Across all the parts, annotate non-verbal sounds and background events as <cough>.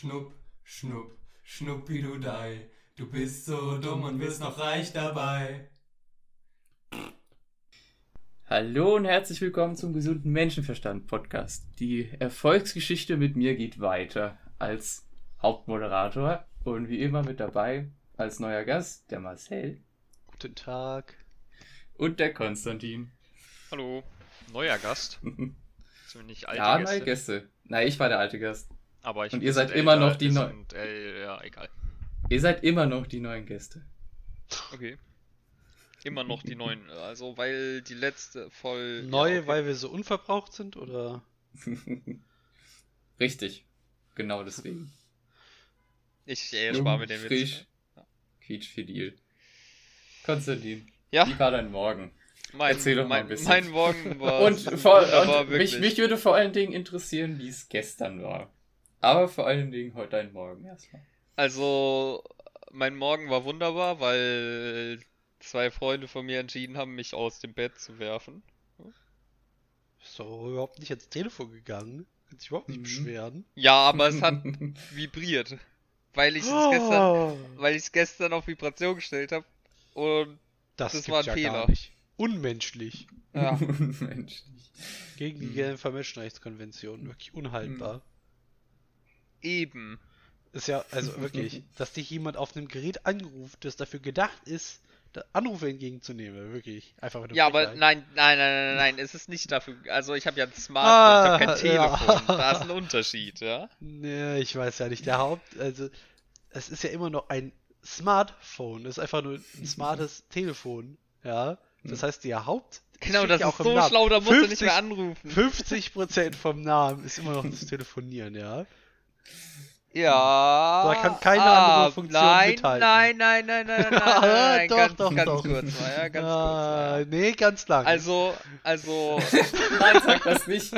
Schnupp, schnupp, schnuppidudei. Du bist so dumm und wirst noch reich dabei. Hallo und herzlich willkommen zum gesunden Menschenverstand Podcast. Die Erfolgsgeschichte mit mir geht weiter als Hauptmoderator und wie immer mit dabei als neuer Gast der Marcel Guten Tag. und der Konstantin. Hallo, neuer Gast. <laughs> Zumindest alte ja, Gäste. neue Gäste. Nein, ich war der alte Gast. Aber ich Und ihr seid immer noch die wir Neu- sind, äh, Ja, egal. Ihr seid immer noch die neuen Gäste. Okay. Immer noch die neuen. Also, weil die letzte voll. Neu, ja, okay. weil wir so unverbraucht sind oder? <laughs> Richtig. Genau deswegen. Ich äh, spare mir den Witz. frisch, quietschfidel. Konstantin, Ja, wie war dein Morgen? mein, erzähl doch mal mein, ein bisschen. mein Morgen war. Und, vor, und mich, mich würde vor allen Dingen interessieren, wie es gestern war. Aber vor allen Dingen heute dein Morgen erstmal. Also, mein Morgen war wunderbar, weil zwei Freunde von mir entschieden haben, mich aus dem Bett zu werfen. Ist doch überhaupt nicht ans Telefon gegangen. Kann sich überhaupt nicht Mhm. beschweren. Ja, aber es hat <laughs> vibriert. Weil ich es gestern, Oh, weil ich es gestern auf Vibration gestellt habe. Und das das war ein ja Fehler. Gar nicht. Unmenschlich. ja, <laughs> Menschlich. Gegen die Mhm. Genfer Menschenrechtskonvention. Wirklich unhaltbar. Eben. Ist ja, also <laughs> wirklich, dass dich jemand auf einem Gerät anruft, das dafür gedacht ist, Anrufe entgegenzunehmen. Wirklich. Einfach Ja, aber nein, nein, nein, nein, nein, es ist nicht dafür. Also ich habe ja ein Smartphone, ich Ah, habe kein ja. Telefon. Da ist ein Unterschied, ja. Nee, ich weiß ja nicht. Der Haupt, also, es ist ja immer noch ein Smartphone. Es ist einfach nur ein <laughs> smartes Telefon. Ja. Das heißt, der Haupt. Genau, das ja ist auch im so Namen. schlau, da musst du nicht 50 mehr anrufen. 50% vom Namen ist immer noch das <laughs> Telefonieren, ja. Ja. Da kann keine andere ah, Funktion nein, mithalten. Nein, nein, nein, nein, nein, nein, <laughs> nein, nein, Doch, ganz, doch, ganz doch. kurz mal, ja, ganz ah, kurz mal. Nee, ganz lang. Also, also, <laughs> Nein, sag das nicht.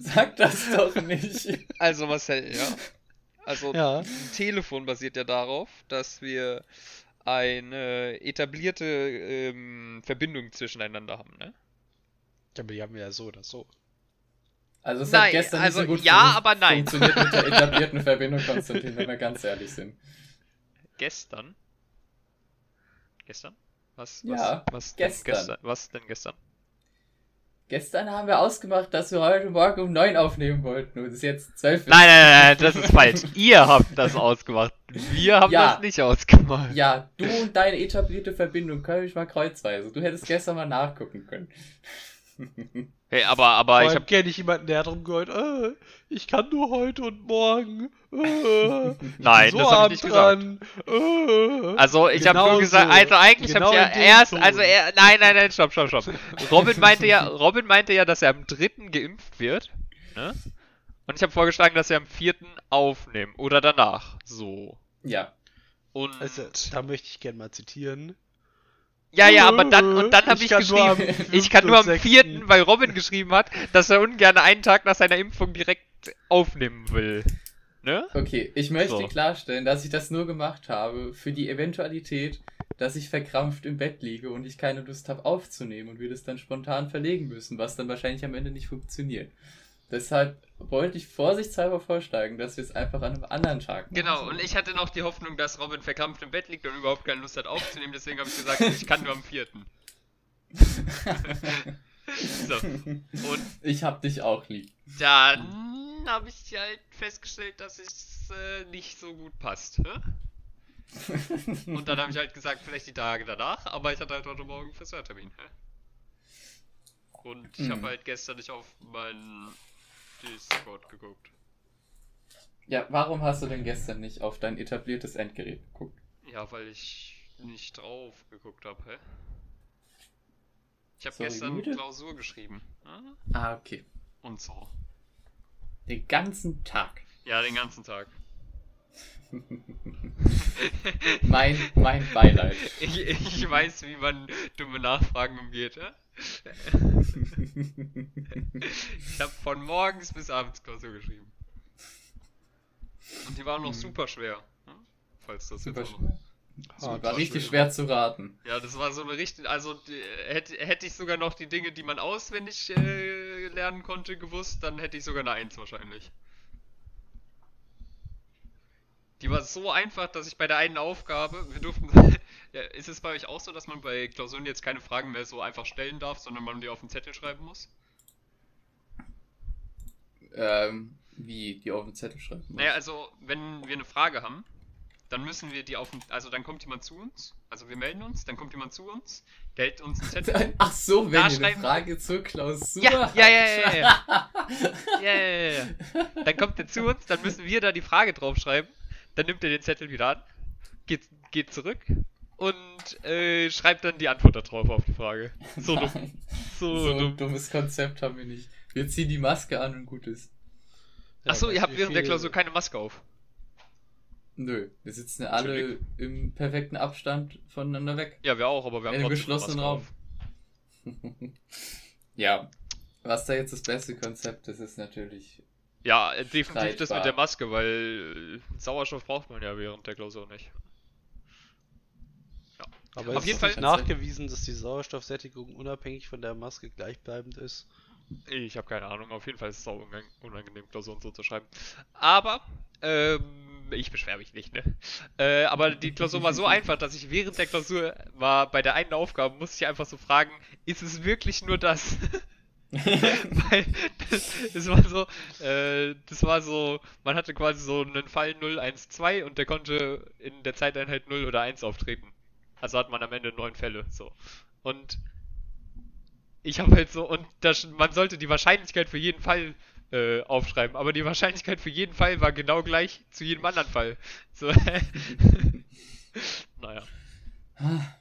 Sag das doch nicht. also Marcel, ja. Also, Ja. ein Telefon basiert ja darauf, dass wir eine etablierte ähm, Verbindung zwischeneinander haben, ne? Ja, aber die haben wir ja so oder so. Also es Nein, hat gestern also nicht so gut ja, fun- aber nein. funktioniert mit der <laughs> etablierten Verbindung, Konstantin, wenn wir ganz ehrlich sind. Gestern? Gestern? Was? Ja, was, was denn gestern. gestern? Was denn gestern? Gestern haben wir ausgemacht, dass wir heute Morgen um 9 aufnehmen wollten und es ist jetzt 12 Uhr. Nein, nein, nein, das ist falsch. Ihr habt das ausgemacht. Wir haben Ja. das nicht ausgemacht. Ja, du und deine etablierte Verbindung können mich mal kreuzweise. Du hättest gestern mal nachgucken können. Hey, aber, aber ich allem hab. kenne ich jemanden, der hat drum gehört, äh, ich kann nur heute und morgen. Äh, <laughs> Nein, bin das hab ich nicht dran. Äh. Also, ich hab Genau nur gesagt, so. also eigentlich Genau hab ich ja dem erst, Ton. also er, nein, nein, nein, stopp, stopp, stopp. <laughs> Robin meinte ja, Robin meinte ja, dass er am dritten geimpft wird, ne? Und ich habe vorgeschlagen, dass wir am vierten aufnehmen oder danach, so. Ja. Und Also, da möchte ich gerne mal zitieren. Ja, ja, aber dann und dann habe ich, kann nur am geschrieben, ich kann nur am vierten, weil Robin geschrieben hat, dass er ungern einen Tag nach seiner Impfung direkt aufnehmen will, ne? Okay, ich möchte So. klarstellen, dass ich das nur gemacht habe für die Eventualität, dass ich verkrampft im Bett liege und ich keine Lust habe aufzunehmen und wir das dann spontan verlegen müssen, was dann wahrscheinlich am Ende nicht funktioniert. Deshalb wollte ich vorsichtshalber vorschlagen, dass wir es einfach an einem anderen Tag machen. Genau, und ich hatte noch die Hoffnung, dass Robin verkrampft im Bett liegt und überhaupt keine Lust hat aufzunehmen, deswegen habe ich gesagt, ich kann nur am vierten. <laughs> So. Und Ich hab dich auch lieb. dann habe ich halt festgestellt, dass es äh, nicht so gut passt. Hä? <laughs> Und dann habe ich halt gesagt, vielleicht die Tage danach, aber ich hatte halt heute Morgen Friseurtermin. Und ich habe Mhm. halt gestern nicht auf meinen Discord geguckt. Ja, warum hast du denn gestern nicht auf dein etabliertes Endgerät geguckt? Ja, weil ich nicht drauf geguckt habe, hä? Ich habe gestern müde? Klausur geschrieben. ne? Ah, okay. Und so. Den ganzen Tag. Ja, den ganzen Tag. <laughs> Mein, mein Beileid. Ich, ich weiß, wie man dumme Nachfragen umgeht, ja? Ich habe von morgens bis abends Klausur geschrieben. Und die waren noch Mhm. super schwer. ne? Falls das Super jetzt auch noch. schwer. Ah, war richtig schwer. schwer zu raten. Ja, das war so eine richtig. Also die, hätte, hätte ich sogar noch die Dinge, die man auswendig äh, lernen konnte, gewusst, dann hätte ich sogar eine Eins wahrscheinlich. Die war so einfach, dass ich bei der einen Aufgabe, wir durften. <laughs> ja, ist es bei euch auch so, dass man bei Klausuren jetzt keine Fragen mehr so einfach stellen darf, sondern man die auf den Zettel schreiben muss? Ähm, wie die auf den Zettel schreiben. muss. Naja, also, wenn wir eine Frage haben, dann müssen wir die auf den. Also, dann kommt jemand zu uns. Also, wir melden uns, dann kommt jemand zu uns, der hält uns einen Zettel. <laughs> Ach so, wenn Da ihr eine Frage zur Klausur Ja, ja, ja, ja, ja. <laughs> Ja, ja, ja, ja. Dann kommt er zu uns, dann müssen wir da die Frage draufschreiben. Dann nimmt er den Zettel wieder an, geht, geht zurück und äh, schreibt dann die Antwort da drauf auf die Frage. So dumm. So, so ein dumm. dummes Konzept haben wir nicht. Wir ziehen die Maske an und gut ist. Achso, weißt ihr habt während der Klausur keine Maske auf. Nö, wir sitzen ja alle im perfekten Abstand voneinander weg. Ja, wir auch, aber wir haben In einem geschlossenen Raum. <laughs> Ja, was da jetzt das beste Konzept ist, ist natürlich. Ja, äh, definitiv das Streitbar. mit der Maske, weil äh, Sauerstoff braucht man ja während der Klausur nicht. Aber Auf es jeden ist Fall- nachgewiesen, dass die Sauerstoffsättigung unabhängig von der Maske gleichbleibend ist. Ich habe keine Ahnung, auf jeden Fall ist es auch unang- unangenehm, Klausuren so zu schreiben. Aber, ähm, ich beschwere mich nicht, ne? Äh, aber die Klausur war so <laughs> einfach, dass ich während der Klausur war, bei der einen Aufgabe musste ich einfach so fragen, ist es wirklich nur das? <laughs> <laughs> Weil das, das war so, äh, das war so, man hatte quasi so einen Fall 0, 1, 2 und der konnte in der Zeiteinheit 0 oder 1 auftreten. Also hat man am Ende neun Fälle, so. Und ich habe halt so, und das, man sollte die Wahrscheinlichkeit für jeden Fall äh, aufschreiben, aber die Wahrscheinlichkeit für jeden Fall war genau gleich zu jedem anderen Fall. So. <laughs> naja. naja.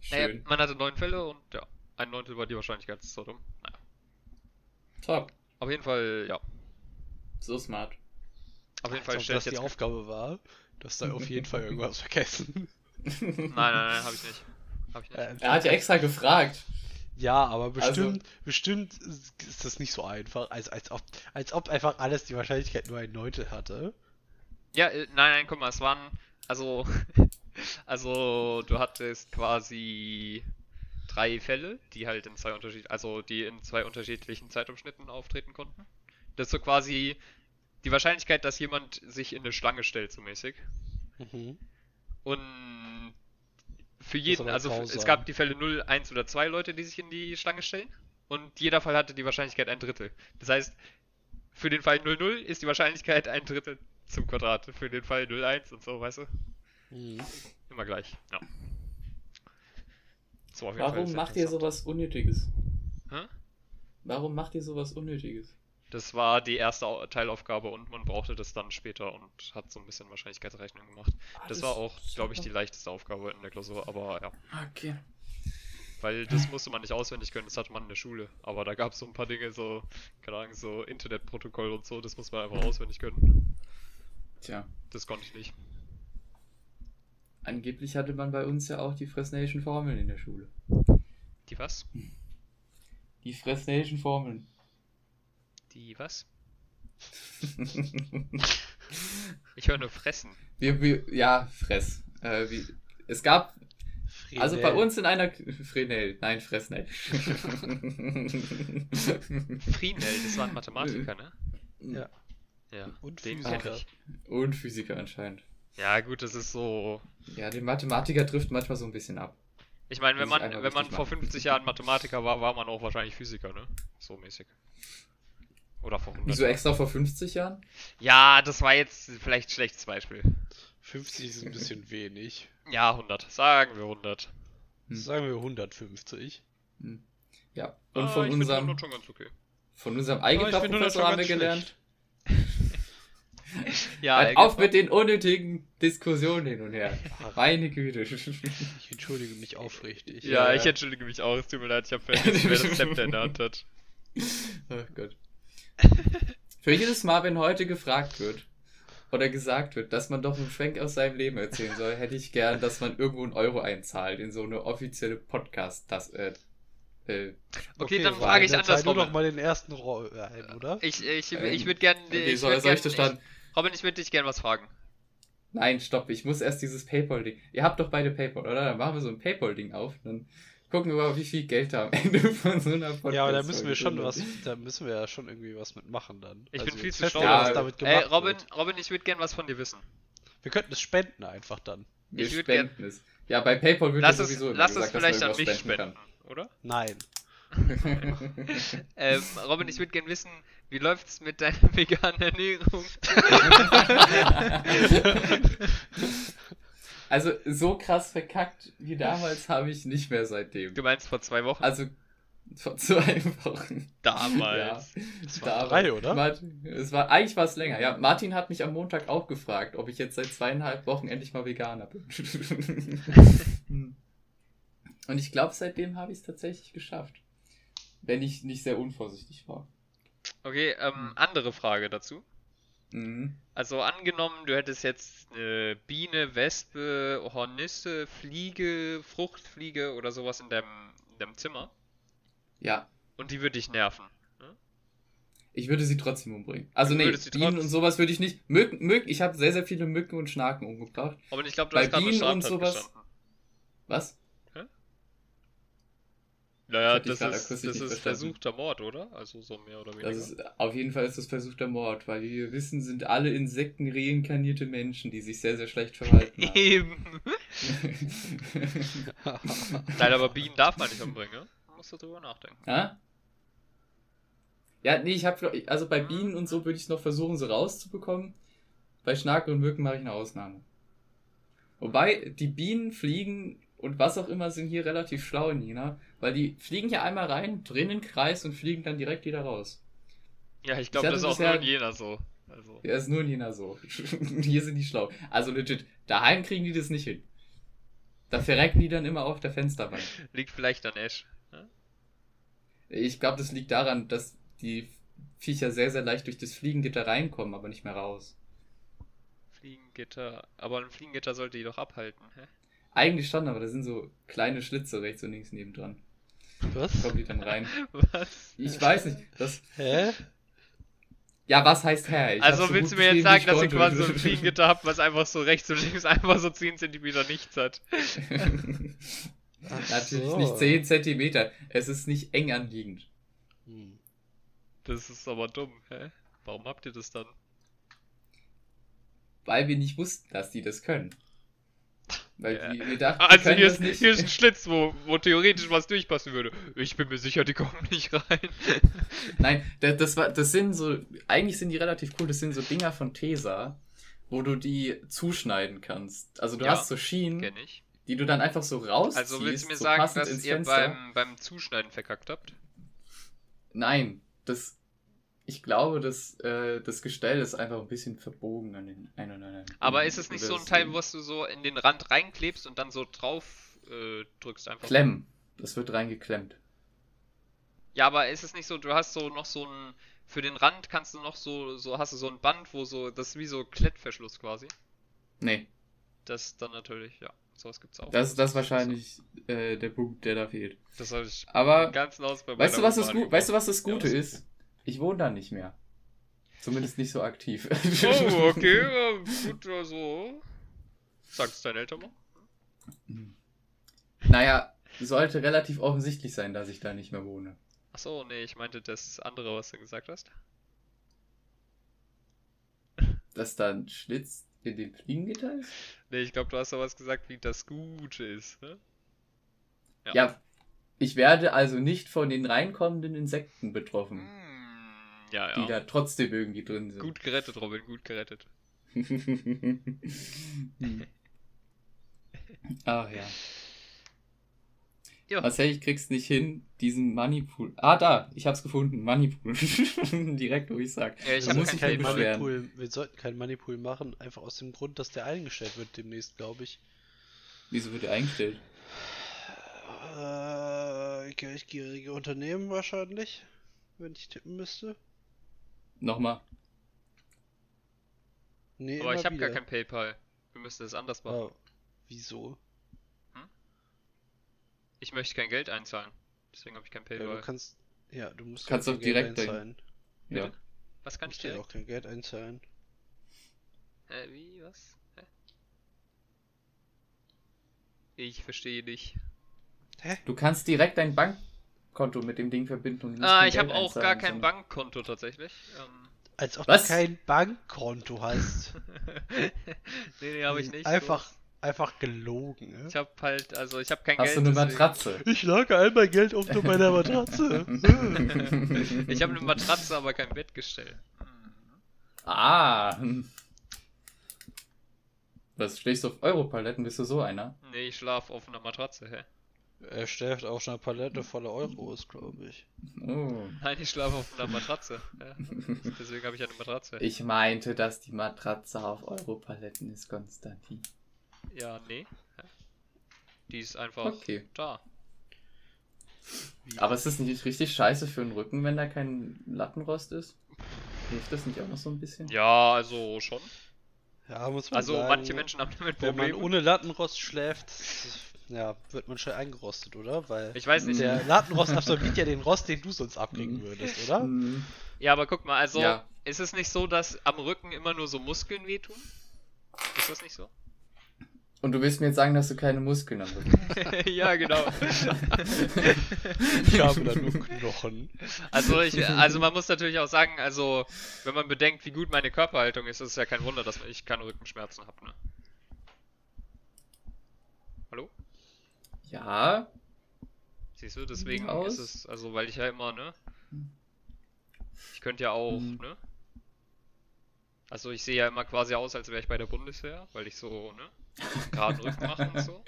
Schön. Man hatte neun Fälle und ja, ein Neuntel war die Wahrscheinlichkeit, das ist so dumm. Naja. Top. Auf jeden Fall, ja. So smart. Auf jeden Fall stelle das ich die. Aufgabe war. Du hast da auf jeden Fall irgendwas vergessen. <laughs> Nein, nein, nein, habe ich nicht. Hab ich nicht. Äh, Er hat ja extra gefragt. Ja, aber Also- bestimmt, bestimmt ist das nicht so einfach, als, als, ob, als ob einfach alles die Wahrscheinlichkeit nur ein Neuntel hatte. Ja, äh, nein, nein, guck mal, es waren, also, <laughs> also du hattest quasi drei Fälle, die halt in zwei unterschied, also die in zwei unterschiedlichen Zeitabschnitten auftreten konnten. Das ist so quasi die Wahrscheinlichkeit, dass jemand sich in eine Schlange stellt, so mäßig. Mhm. Und für jeden, also f- es grausam. gab die Fälle 0, 1 oder 2 Leute, die sich in die Schlange stellen. Und jeder Fall hatte die Wahrscheinlichkeit ein Drittel. Das heißt, für den Fall 0, 0 ist die Wahrscheinlichkeit ein Drittel zum Quadrat. Für den Fall 0, 1 und so, weißt du? Mhm. Immer gleich, ja. So, Warum macht ihr sowas Unnötiges? Hä? Warum macht ihr sowas Unnötiges? Das war die erste Au- Teilaufgabe und man brauchte das dann später und hat so ein bisschen Wahrscheinlichkeitsrechnung gemacht. Das war auch, glaube ich, die leichteste Aufgabe in der Klausur, aber ja. Okay. Weil das musste man nicht auswendig können, das hatte man in der Schule. Aber da gab es so ein paar Dinge, so, keine Ahnung, so Internetprotokoll und so, das muss man einfach auswendig können. Tja. Das konnte ich nicht. Angeblich hatte man bei uns ja auch die Fresnation Formeln in der Schule. Die was? Die Fresnation Formeln. Die was? <laughs> Ich höre nur fressen. wir, wir, ja, Fress. Äh, wie, es gab, also bei Fresnel. uns in einer Fresnel, nein, Fresnel. <laughs> Frienel, das war ein Mathematiker, ne? Ja. Ja. Und den Physiker. ich. Und Physiker anscheinend. Ja, gut, das ist so. Ja, der Mathematiker trifft manchmal so ein bisschen ab. Ich meine, wenn man, wenn man vor machen. 50 Jahren Mathematiker war, war man auch wahrscheinlich Physiker, ne? So mäßig. Oder vor 100 Wieso Jahren. extra vor 50 Jahren? Ja, das war jetzt vielleicht ein schlechtes Beispiel. 50 ist ein bisschen <laughs> wenig. Ja, 100. Sagen wir 100. Hm. Sagen wir 150. Ja. Und Ah, von unserem, 100 schon ganz okay. von unserem 100 Algebra-Professor schon haben wir gelernt. Ja, Halt auf mit den unnötigen Diskussionen hin und her. <laughs> Meine Güte. Ich entschuldige mich aufrichtig. Ja, Ja. ich entschuldige mich auch. Es tut mir leid, ich habe vergessen, <laughs> wer das Zepter in der Hand hat. Oh Gott. Für jedes Mal, wenn heute gefragt wird oder gesagt wird, dass man doch einen Schwenk aus seinem Leben erzählen soll, hätte ich gern, dass man irgendwo einen Euro einzahlt in so eine offizielle podcast das äh, äh, Okay, dann Ryan, frage ich dann andersrum. du doch mal den ersten Roll ein, oder? Ich, ich, Ähm, ich würde gerne. wie Ich soll, soll ich das dann? Robin, ich würde dich gerne was fragen. Nein, stopp, ich muss erst dieses Paypal-Ding. Ihr habt doch beide Paypal, oder? Dann machen wir so ein Paypal-Ding auf. Dann gucken wir mal, wie viel Geld da am <laughs> Ende von so einer podcast Ja, aber da müssen wir schon was, da müssen wir ja schon irgendwie was mitmachen dann. Ich Also bin viel zu schlau. Ja, was damit Ey, gemacht Robin, wird. Robin, ich würde gerne was von dir wissen. Wir könnten es spenden einfach dann. Wir Ich spenden es. Ja, bei PayPal wird ja es, sowieso immer lass es gesagt, vielleicht an dass man mich irgendwas spenden, oder? Nein. kann. <laughs> <laughs> Ähm, Robin, ich würde gerne wissen, wie läuft's mit deiner <laughs> veganen Ernährung? <laughs> also, so krass verkackt wie damals habe ich nicht mehr seitdem. Du meinst vor zwei Wochen? Also, vor zwei Wochen. Damals. Das war drei, oder? Martin, es war, eigentlich war es länger. Ja, Martin hat mich am Montag auch gefragt, ob ich jetzt seit zweieinhalb Wochen endlich mal Veganer bin. <laughs> Und ich glaube, seitdem habe ich es tatsächlich geschafft. Wenn ich nicht sehr unvorsichtig war. Okay, ähm, andere Frage dazu. Mhm. Also angenommen, du hättest jetzt eine Biene, Wespe, Hornisse, Fliege, Fruchtfliege oder sowas in deinem, in deinem Zimmer Ja, und die würde dich nerven. ich würde sie trotzdem umbringen. Also nee, Bienen und sowas würde ich nicht. Mücken, Mücken, ich habe sehr, sehr viele Mücken und Schnaken umgebracht. Aber ich glaube, du Bei hast Bienen und sowas- gestanden. Was? Naja, das gerade ist, das ist versuchter Mord, oder? Also so mehr oder weniger. Das ist, auf jeden Fall ist das versuchter Mord, weil wie wir wissen, sind alle Insekten reinkarnierte Menschen, die sich sehr, sehr schlecht verhalten haben. Eben. <laughs> Nein, aber Bienen darf man nicht umbringen, ne? Musst du drüber nachdenken. Ja? Ja, nee, ich habe, also bei Bienen und so würde ich es noch versuchen, so rauszubekommen. Bei Schnaken und Mücken mache ich eine Ausnahme. Wobei, die Bienen fliegen und was auch immer sind hier relativ schlau in China, weil die fliegen hier einmal rein, drehen den Kreis und fliegen dann direkt wieder raus. Ja, ich glaube, das ist auch nur in Jena so. Also. Der ist nur in China so. <laughs> hier sind die schlau. Also legit, daheim kriegen die das nicht hin. Da verrecken die dann immer auf der Fensterbank. <laughs> Liegt vielleicht an Ash. Ne? Ich glaube, das liegt daran, dass die Viecher sehr, sehr leicht durch das Fliegengitter reinkommen, aber nicht mehr raus. Fliegengitter. Aber ein Fliegengitter sollte die doch abhalten, hä? Eigentlich schon, aber da sind so kleine Schlitze rechts und links nebendran. Was? Kommen die dann rein. <laughs> Was? Ich weiß nicht. Das, Hä? ja, was heißt Herr? Ich Also so willst du gut mir jetzt sagen, dass ich quasi so ein. Fliegengitter habt, was einfach so rechts und links <laughs> einfach so 10 cm nichts hat? <laughs> Natürlich so. nicht 10 Zentimeter. Es ist nicht eng anliegend. Hm. Das ist aber dumm, hä? Warum habt ihr das dann? Weil wir nicht wussten, dass die das können. Weil Ja. wir, dachten, Also hier ist, hier ist ein <laughs> Schlitz, wo, wo theoretisch was durchpassen würde. Ich bin mir sicher, die kommen nicht rein. <laughs> Nein, das, das, war, das sind so, eigentlich sind die relativ cool, das sind so Dinger von Tesa, wo du die zuschneiden kannst. Also du Ja, hast so Schienen, die du dann einfach so rausziehst, Also willst du mir so sagen, dass ihr Fenster. beim, beim Zuschneiden verkackt habt? Nein, das, ich glaube, das, äh, das Gestell ist einfach ein bisschen verbogen an den ein oder anderen. Aber ist es nicht so ein Teil, was du so in den Rand reinklebst und dann so drauf äh, drückst einfach? Klemmen. Das wird reingeklemmt. Ja, aber ist es nicht so, du hast so noch so ein, für den Rand kannst du noch so, so hast du so ein Band, wo so, das ist wie so Klettverschluss quasi. Nee, Das dann natürlich, ja, sowas gibt's auch. das, das ist wahrscheinlich äh, der Punkt, der da fehlt. Das habe ich Aber im ganzen Haus bei weißt du, was das, Gu weißt du, was das Ja, Gute was? ist? Ich wohne da nicht mehr. Zumindest nicht so aktiv. <laughs> Oh, okay, ja, gut, also. Sag's deinen Eltern mal. Naja, sollte relativ offensichtlich sein, dass ich da nicht mehr wohne. Achso, nee, ich meinte das andere, was du gesagt hast. Dass da ein Schlitz in dem Fliegengitter ist? Nee, ich glaube, du hast sowas gesagt, wie das Gute ist. Ne? Ja. ich werde also nicht von den reinkommenden Insekten betroffen, Hm, ja, die ja. da trotzdem irgendwie drin sind. Gut gerettet, Robin, gut gerettet. <laughs> Ach ja. Ja. Marcel, ich krieg's nicht hin, diesen Moneypool. Ah, da, ich hab's gefunden. Moneypool. <laughs> Direkt, wo ich sag. Ja, ich Da muss kein beschweren. Moneypool, wir sollten keinen Moneypool machen, einfach aus dem Grund, dass der eingestellt wird demnächst, glaube ich. Wieso wird der eingestellt? Äh, geldgierige Unternehmen wahrscheinlich, wenn ich tippen müsste. Nochmal. Nee, Aber ich habe gar kein PayPal. Wir müssen das anders machen. Oh, wieso? Ich möchte kein Geld einzahlen. Deswegen habe ich kein Ja, PayPal. du kannst, ja, du musst Kannst Geld direkt dein- einzahlen. Ja. Was Du kann ich ja direkt? auch kein Geld einzahlen. Äh, wie, was? Hä? Ich verstehe nicht. Du kannst direkt dein Bankkonto mit dem Ding verbinden und Ah, ich habe auch gar kein Bankkonto tatsächlich. Ähm, Als ob Was? du kein Bankkonto hast. <laughs> Nee, nee, habe ich nicht. Einfach, einfach gelogen. So. Ne? Ich habe halt, also ich habe kein Hast Geld. du eine deswegen- Matratze? Ich lage all mein Geld auf meiner Matratze. <laughs> <laughs> Ich habe eine Matratze, aber kein Bettgestell. ah. hm. Was schlägst du auf Europaletten? Bist du so einer? Nee, ich schlaf auf einer Matratze, hä? Er schläft auf einer Palette voller Euros, glaube ich. Oh. Nein, ich schlafe auf einer Matratze. Ja. Deswegen habe ich eine Matratze. Ich meinte, dass die Matratze auf Europaletten ist, Konstantin. Ja, nee. Die ist einfach Okay. da. Aber ist es nicht richtig scheiße für den Rücken, wenn da kein Lattenrost ist? Hilft das nicht auch noch so ein bisschen? Ja, also schon. Ja, muss man Also sagen, manche Menschen haben damit wenn man Probleme. ohne Lattenrost schläft, ja, wird man schnell eingerostet, oder? Weil Ich weiß nicht. der Lattenrost <laughs> absorbiert ja den Rost, den du sonst abkriegen würdest, oder? Mhm. Ja, aber guck mal, also Ja. ist es nicht so, dass am Rücken immer nur so Muskeln wehtun? Ist das nicht so? Und du willst mir jetzt sagen, dass du keine Muskeln am Rücken <laughs> ja, genau. <laughs> Ich habe da nur Knochen. Also ich, also man muss natürlich auch sagen, also wenn man bedenkt, wie gut meine Körperhaltung ist, ist es ja kein Wunder, dass ich keine Rückenschmerzen habe. Ne? Hallo? Ja, Siehst du, deswegen Aus. ist es, also weil ich ja immer, ne? Ich könnte ja auch, Mhm. ne? Also ich sehe ja immer quasi aus, als wäre ich bei der Bundeswehr, weil ich so, ne? <laughs> Geraden Rücken mache und so.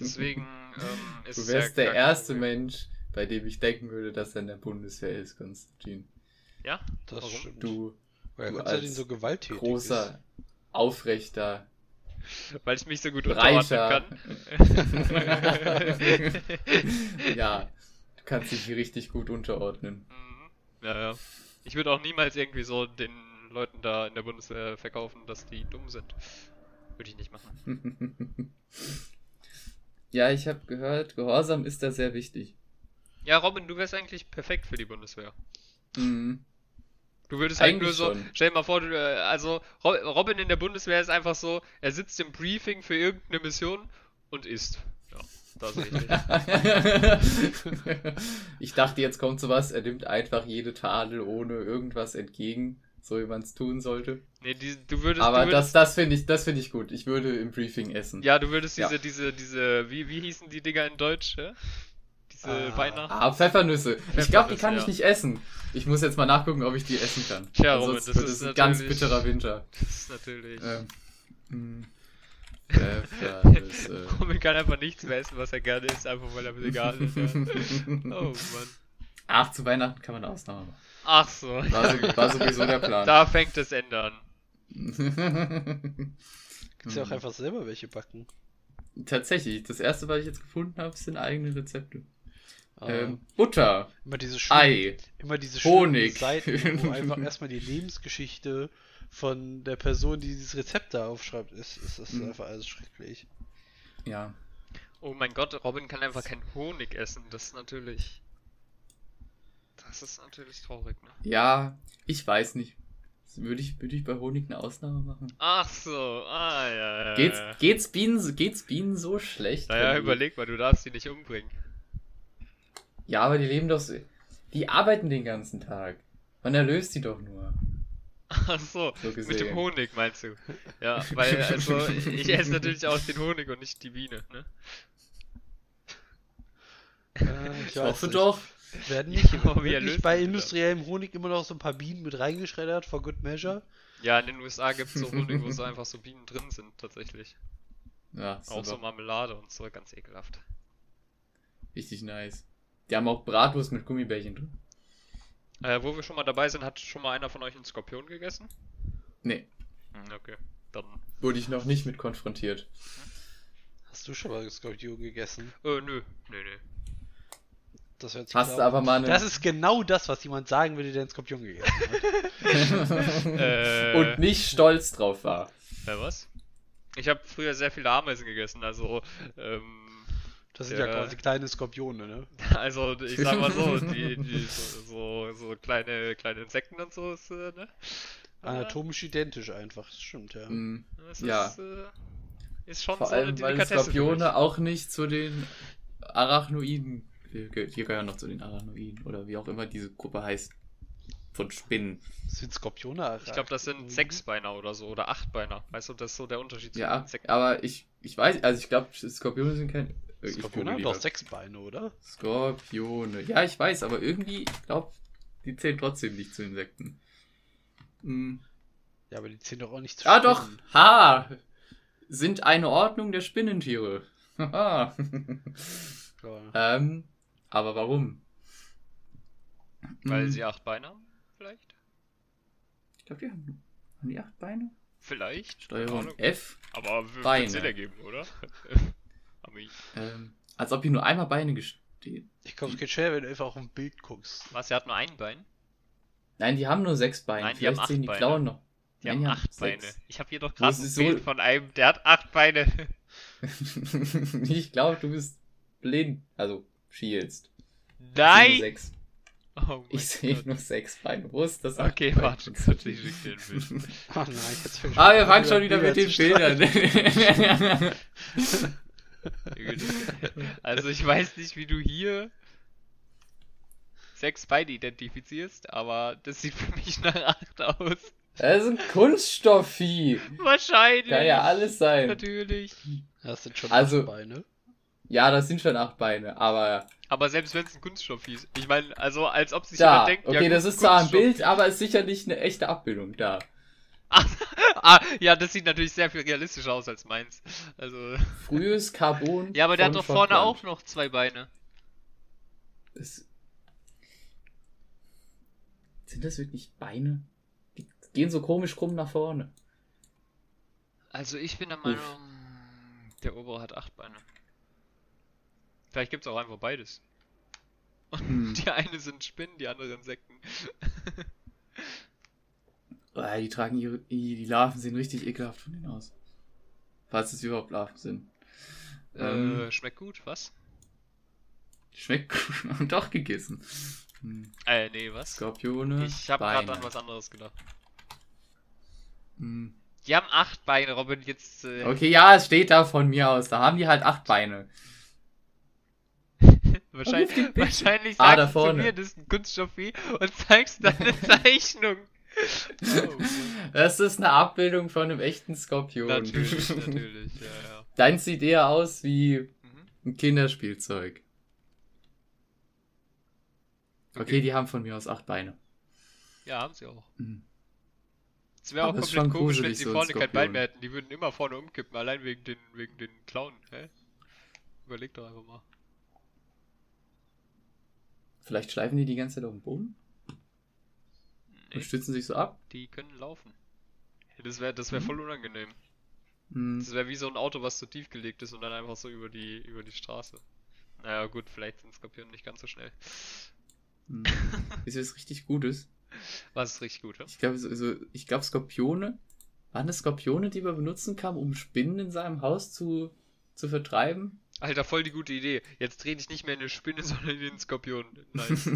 Deswegen ähm, ist du es wärst ja der erste Problem. Mensch, bei dem ich denken würde, dass er in der Bundeswehr ist, Konstantin. Ja? Das Warum? stimmt. Du Weil du als so gewalttätig großer, aufrechter, Weil ich mich so gut unterordnen breiter. kann. <laughs> <laughs> ja, du kannst dich hier richtig gut unterordnen. Mhm. Ja, ja. Ich würde auch niemals irgendwie so den Leuten da in der Bundeswehr verkaufen, dass die dumm sind. Würde ich nicht machen. <laughs> ja, ich habe gehört, Gehorsam ist da sehr wichtig. Ja, Robin, du wärst eigentlich perfekt für die Bundeswehr. Mhm. Du würdest halt Eigentlich nur so, schon. stell dir mal vor, du, äh, also Ro- Robin in der Bundeswehr ist einfach so, er sitzt im Briefing für irgendeine Mission und isst. Ja, das ist richtig. <laughs> ich dachte, jetzt kommt sowas, er nimmt einfach jede Tadel ohne irgendwas entgegen, so wie man es tun sollte. nee, die, du würdest, Aber du das, würdest das finde ich, das finde ich gut. Ich würde im Briefing essen. ja, du würdest Ja. diese, diese, diese, wie, wie hießen die Dinger in Deutsch? hä? Diese Ah. Weihnachten. Ah, Pfeffernüsse. ich glaube, die Pfeffernüsse, kann ich ja. nicht essen. Ich muss jetzt mal nachgucken, ob ich die essen kann. Tja, Robin, das ist es ein ganz bitterer Winter. Das ist natürlich. Ähm. <laughs> Pfeffernüsse. Robin kann einfach nichts mehr essen, was er gerne isst, einfach weil er vegan ist. Ja. <laughs> Oh Mann. Ach, zu Weihnachten kann man eine Ausnahme machen. Ach so. War, so, war sowieso der Plan. <laughs> Da fängt das Ende an. Kannst ja auch einfach selber welche backen. Tatsächlich, das erste, was ich jetzt gefunden habe, sind eigene Rezepte. Ah, Ähm, Butter, immer diese schönen, Ei, immer diese Honig. Seiten, wo <laughs> einfach erstmal die Lebensgeschichte von der Person, die dieses Rezept da aufschreibt, ist, ist das Mhm. einfach alles schrecklich. ja. Oh mein Gott, Robin kann einfach keinen Honig essen. Das ist natürlich. Das ist natürlich traurig, ne? Ja, ich weiß nicht. Würde ich, würde ich bei Honig eine Ausnahme machen? Ach so, ah ja, ja. Geht's, ja. geht's, Bienen, geht's Bienen so schlecht? Naja, überleg mal, du darfst die nicht umbringen. Ja, aber die leben doch so. Die arbeiten den ganzen Tag. Man erlöst die doch nur. Ach so, So mit dem Honig meinst du? Ja, <laughs> weil, also, ich esse natürlich auch den Honig und nicht die Biene, ne? Äh, Ich <laughs> hoffe doch. Werden <laughs> nicht, Ja, wirklich erlöst bei industriellem Honig immer noch so ein paar Bienen mit reingeschreddert, for good measure? Ja, in den USA gibt es so Honig, wo so einfach so Bienen drin sind, tatsächlich. Ja, Auch so super. Marmelade und so, ganz ekelhaft. Richtig nice. Die haben auch Bratwurst mit Gummibärchen drin. Äh, wo wir schon mal dabei sind, hat schon mal einer von euch einen Skorpion gegessen? Nee, Hm, okay. Dann. wurde ich noch nicht mit konfrontiert. Hast du schon mal Skorpion gegessen? Äh, nö. Nee, nee. Das hört sich Hast genau- du aber mal eine. Das ist genau das, was jemand sagen würde, der einen Skorpion gegessen hat. <laughs> <laughs> Äh, und nicht stolz drauf war. Äh, was? Ich habe früher sehr viele Ameisen gegessen, also, ähm, Das sind ja, Ja. quasi kleine Skorpione, ne? <laughs> also ich sag mal so, <laughs> die, die so, so, so kleine, kleine Insekten und so ist, äh, ne? Anatomisch identisch einfach, das stimmt, ja. Mhm. Das Ja. ist, äh, ist schon Vor so eine allem, weil Skorpione auch nicht zu den Arachnoiden. Wir gehören noch zu den Arachnoiden oder wie auch immer diese Gruppe heißt. von Spinnen. Sind Skorpione? Ich glaube, das sind Sechsbeiner oder so oder Achtbeiner. Weißt du, das ist so der Unterschied zu Ja, Insekten. aber ich, ich weiß, also ich glaube, Skorpione sind kein. Ich Skorpione haben doch sechs Beine, oder? Skorpione. Ja, ich weiß, aber irgendwie, ich glaube, die zählen trotzdem nicht zu Insekten. Hm. Ja, aber die zählen doch auch nicht zu Ah, doch! Ha! Sind eine Ordnung der Spinnentiere. <laughs> Haha. Ähm, aber warum? Weil Hm, sie acht Beine haben, vielleicht? Ich glaube, die haben, haben die acht Beine? Vielleicht. Steuerung. F. Aber Beine. Sinn ergeben, oder? <laughs> Ähm, als ob hier nur einmal Beine gestehen. Ich glaube, es geht schnell, wenn du einfach auf ein Bild guckst. Was, er hat nur ein Bein? Nein, die haben nur sechs Beine. Nein, die Vielleicht haben acht sehen die Beine. Klauen noch. Die Nein, haben acht sechs. Beine. Ich habe hier doch gerade ein Bild so- von einem, der hat acht Beine. <laughs> ich glaube, du bist blind. Also, schielst. Nur Nein! Sechs. Oh mein Ich sehe nur sechs Beine. Wo ist das? Okay, acht warte, kurz, ich schick dir ein Bild. <laughs> Oh nein, jetzt Ah, wir an, fangen schon <laughs> wieder mit den. Bildern. Also ich weiß nicht, wie du hier sechs Beine identifizierst, aber das sieht für mich nach acht aus. Das ist ein Kunststoffvieh. Wahrscheinlich. Kann ja alles sein. Natürlich. Das sind schon Also- acht Beine. Ja, das sind schon acht Beine, aber Aber selbst wenn es ein Kunststoff ist. Ich meine, also als ob sich da. jemand denkt, Okay, ja, das ist zwar ein Bild, aber ist sicherlich eine echte Abbildung da. <laughs> ah, ja, das sieht natürlich sehr viel realistischer aus als meins. Also. Frühes Carbon. Ja, aber der hat doch vorne Schottland. auch noch zwei Beine. Das- Sind das wirklich Beine? Die gehen so komisch krumm nach vorne. Also ich bin der Meinung, der obere hat acht Beine. Vielleicht gibt es auch einfach beides. Hm. <laughs> Die eine sind Spinnen, die andere Insekten. <laughs> Ah, die tragen ihre. Die Larven sehen richtig ekelhaft von denen aus. Falls es überhaupt Larven sind. Ähm. Äh, schmeckt gut, was? Schmeckt gut. <laughs> Und doch gegessen. Hm. Äh, nee, was? Skorpione. Ich habe gerade an was anderes gedacht. Hm. Die haben acht Beine, Robin, jetzt. Äh, Okay, ja, es steht da von mir aus. Da haben die halt acht Beine. <laughs> wahrscheinlich, wahrscheinlich Ah, da sagst du zu vorne. mir, das ist ein Kunststoffvieh und zeigst dann eine <laughs> Zeichnung. Oh, <laughs> Das ist eine Abbildung von einem echten Skorpion. natürlich, <laughs> natürlich, ja, ja. Dein sieht eher aus wie Mhm. ein Kinderspielzeug. Okay, die haben von mir aus acht Beine. Ja, haben sie auch. Mhm. Es wäre auch komplett schon komisch, wenn sie so vorne kein Bein mehr hätten. Die würden immer vorne umkippen, allein wegen den, wegen den Klauen. Hä? Überleg doch einfach mal. Vielleicht schleifen die die ganze Zeit auf dem Boden Nee, und stützen sich so ab. die können laufen. Das wäre das wär Mhm. voll unangenehm. Hm. Das wäre wie so ein Auto, was zu tief gelegt ist und dann einfach so über die, über die Straße. Naja, gut, vielleicht sind Skorpione nicht ganz so schnell. Hm. <laughs> Ist das richtig Gutes? Was ist richtig gut, ja? Ich glaube, so, so, ich glaube, Skorpione. Waren das Skorpione, die man benutzen kann, um Spinnen in seinem Haus zu, zu vertreiben? Alter, voll die gute Idee. Jetzt dreh dich nicht mehr in eine Spinne, <laughs> sondern in den Skorpion. Nice.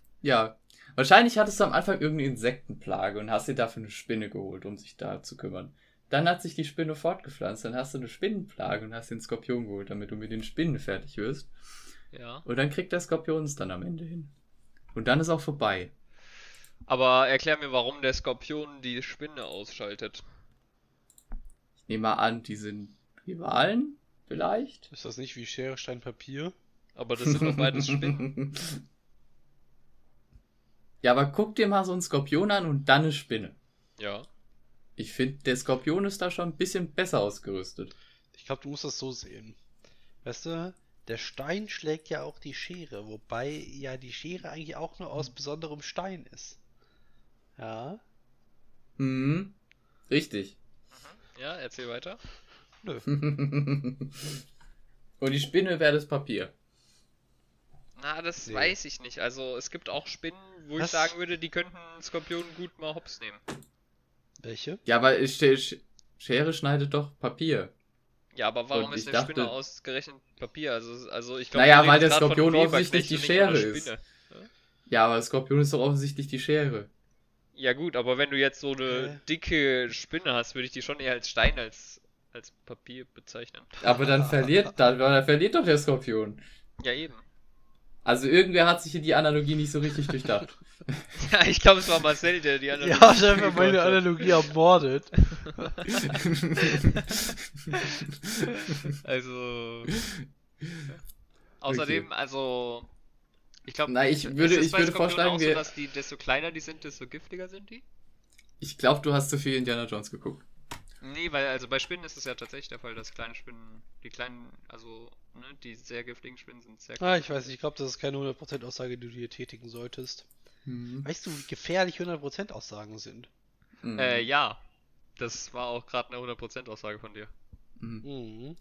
<laughs> ja. Wahrscheinlich hattest du am Anfang irgendeine Insektenplage und hast dir dafür eine Spinne geholt, um sich da zu kümmern. Dann hat sich die Spinne fortgepflanzt, dann hast du eine Spinnenplage und hast den Skorpion geholt, damit du mit den Spinnen fertig wirst. ja. Und dann kriegt der Skorpion es dann am Ende hin. Und dann ist auch vorbei. Aber erklär mir, warum der Skorpion die Spinne ausschaltet. Ich nehme mal an, die sind Rivalen, vielleicht? Ist das nicht wie Schere, Stein, Papier? Aber das sind doch beides Spinnen. <laughs> Ja, aber guck dir mal so einen Skorpion an und dann eine Spinne. Ja. Ich finde, der Skorpion ist da schon ein bisschen besser ausgerüstet. Ich glaube, du musst das so sehen. Weißt du, der Stein schlägt ja auch die Schere, wobei ja die Schere eigentlich auch nur aus besonderem Stein ist. Ja? Mhm. Richtig. Ja, erzähl weiter. Nö. <laughs> und die Spinne wäre das Papier. Na, das Nee. weiß ich nicht. Also, es gibt auch Spinnen, wo ich Was? sagen würde, die könnten Skorpionen gut mal hops nehmen. Welche? Ja, aber Sch Sch Schere schneidet doch Papier. Ja, aber warum Und ist ich eine Spinne dachte- ausgerechnet Papier? Also, also ich glaube, Naja, weil der Skorpion offensichtlich die Schere ist. Spinne. Ja, aber Skorpion ist doch offensichtlich die Schere. Ja gut, aber wenn du jetzt so eine Hä? dicke Spinne hast, würde ich die schon eher als Stein als, als Papier bezeichnen. Aber dann <laughs> verliert, dann, dann verliert doch der Skorpion. Ja eben. Also irgendwer hat sich hier die Analogie nicht so richtig durchdacht. <laughs> Ja, ich glaube, es war Marcel, der die Analogie. Ja, ich habe einfach meine. Analogie ermordet. <laughs> Also. Außerdem, also. Ich glaube, Na, ich würde- ich würde vorschlagen, so, dass die, desto kleiner die sind, desto giftiger sind die? Ich glaube, du hast zu viel Indiana Jones geguckt. Nee, weil also bei Spinnen ist es ja tatsächlich der Fall, dass kleine Spinnen, die kleinen, also ne, die sehr giftigen Spinnen sind sehr Ah, ich weiß nicht, ich glaube, das ist keine 100% Aussage, die du hier tätigen solltest. Mhm. Weißt du, wie gefährlich 100% Aussagen sind? Mhm. Äh, ja. Das war auch gerade eine 100% Aussage von dir. Mhm. Mhm.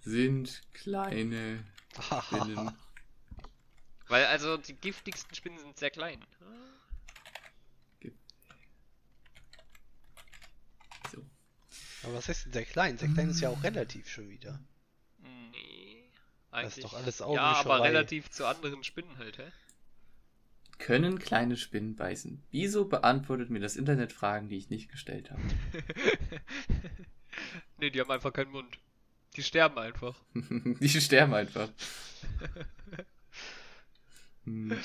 Sind kleine <laughs> Spinnen. Weil also die giftigsten Spinnen sind sehr klein. So. Aber was heißt denn sehr klein? Sehr klein ist ja auch relativ schon wieder. Nee. Das Eigentlich. ist doch alles ja, aber relativ zu anderen Spinnen halt, hä? Können kleine Spinnen beißen? Wieso beantwortet mir das Internet Fragen, die ich nicht gestellt habe? <laughs> nee, die haben einfach keinen Mund. Die sterben einfach. <laughs> Die sterben einfach. Hm.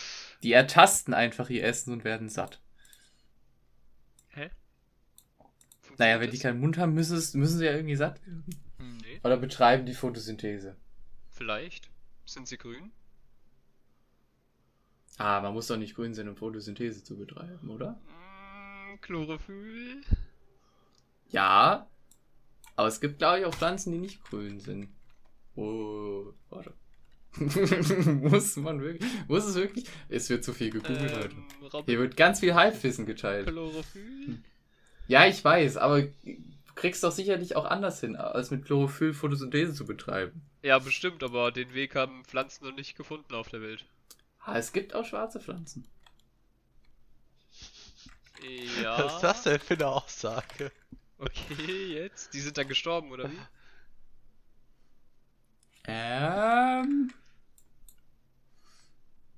Die ertasten einfach ihr Essen und werden satt. Hä? Naja, wenn die keinen Mund haben, müssen, müssen sie ja irgendwie satt werden. Hm, Nee, Oder betreiben die Photosynthese. vielleicht. Sind sie grün? Ah, man muss doch nicht grün sein, um Photosynthese zu betreiben, oder? Mm, Chlorophyll? Ja. Aber es gibt, glaube ich, auch Pflanzen, die nicht grün sind. Oh, warte. <laughs> muss man wirklich? Muss es wirklich? Es wird zu viel gegoogelt heute. Ähm, Hier Robin, wird ganz viel Halbwissen geteilt. Chlorophyll? Ja, ich weiß, aber du kriegst doch sicherlich auch anders hin, als mit Chlorophyll Photosynthese zu betreiben. Ja, bestimmt, aber den Weg haben Pflanzen noch nicht gefunden auf der Welt. Ah, es gibt auch schwarze Pflanzen. Ja. Was ist das denn für eine Aussage? Okay, jetzt? Die sind dann gestorben, oder wie? Ähm.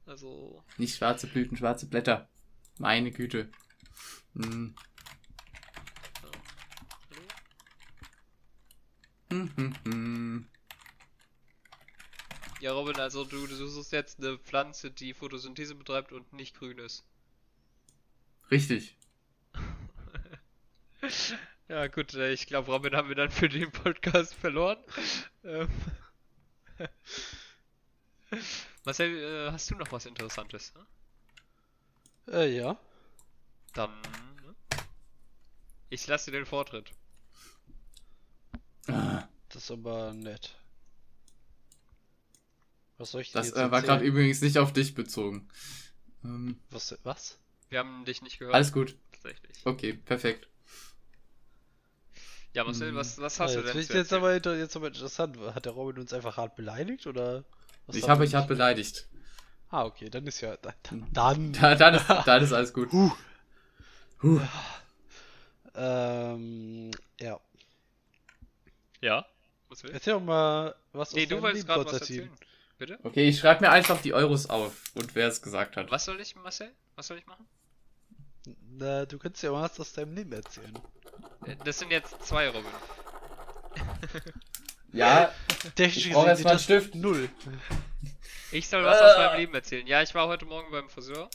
Also. Nicht schwarze Blüten, schwarze Blätter. Meine Güte. Hm. Hallo? Hm, hm, hm. Ja, Robin, also du, du suchst jetzt eine Pflanze, die Photosynthese betreibt und nicht grün ist. Richtig. <laughs> Ja, gut, äh, ich glaube, Robin haben wir dann für den Podcast verloren. Ähm. <laughs> Marcel, äh, hast du noch was Interessantes? Ne? Äh, ja. Dann. Ne? Ich lasse dir den Vortritt. Ah, Das ist aber nett. Was soll ich denn Das jetzt äh, war gerade übrigens nicht auf dich bezogen. Ähm, Was? Was? Wir haben dich nicht gehört. alles gut. Tatsächlich. Okay, perfekt. Ja, Marcel, Hm. was, was Ah, hast du jetzt denn bin ich zu jetzt erzählen? aber, jetzt aber interessant. Hat der Robin uns einfach hart beleidigt oder? was Ich habe euch hart beleidigt. Ah, okay, dann ist ja. Dann. dann. <laughs> Da, dann, ist, dann ist alles gut. Huh. Huh. Ähm, ja. Ja? Was will? Erzähl doch mal, was Nee, aus du wolltest gerade was erzählen. Bitte? Okay, ich schreibe mir einfach die Euros auf und wer es gesagt hat. Was soll ich, Marcel? Was soll ich machen? Na, du kannst ja was aus deinem Leben erzählen. Äh, Das sind jetzt zwei Robin. <laughs> Ja, Technisch Ich brauch gesehen erst mal einen sind das Stift. Null. Ich soll was aus meinem Leben erzählen. Ja, ich war heute Morgen beim Friseur.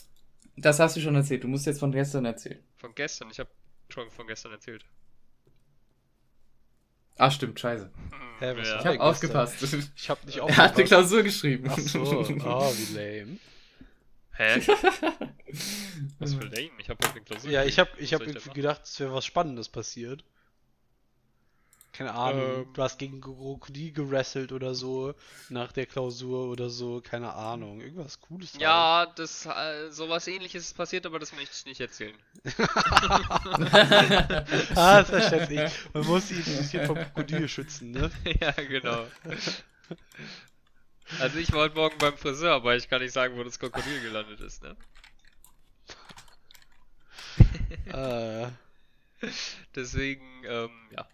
das hast du schon erzählt. Du musst jetzt von gestern erzählen. Von gestern. Ich habe schon von gestern erzählt. Ah, stimmt, scheiße. Hä, was Ich ja. habe gestern. aufgepasst. Ich hab nicht <laughs> Er hat eine aufgepasst. Klausur geschrieben. Ach so, oh, wie lame. Hä? <laughs> Was für lame? Ich habe heute eine Klausur. Ja, ich hab, ich hab ich gedacht, es wäre was Spannendes passiert. Keine Ahnung, Ähm. du hast gegen Krokodil gerasselt oder so, nach der Klausur oder so, keine Ahnung, irgendwas Cooles. halt. Ja, das, äh, sowas ähnliches ist passiert, aber das möchte ich nicht erzählen. <laughs> ah, ist verständlich. Man muss sich ein bisschen vom Krokodil schützen, ne? <laughs> ja, genau. Also ich war heute Morgen beim Friseur, aber ich kann nicht sagen, wo das Krokodil gelandet ist, ne? äh, <laughs> Deswegen, ähm, ja.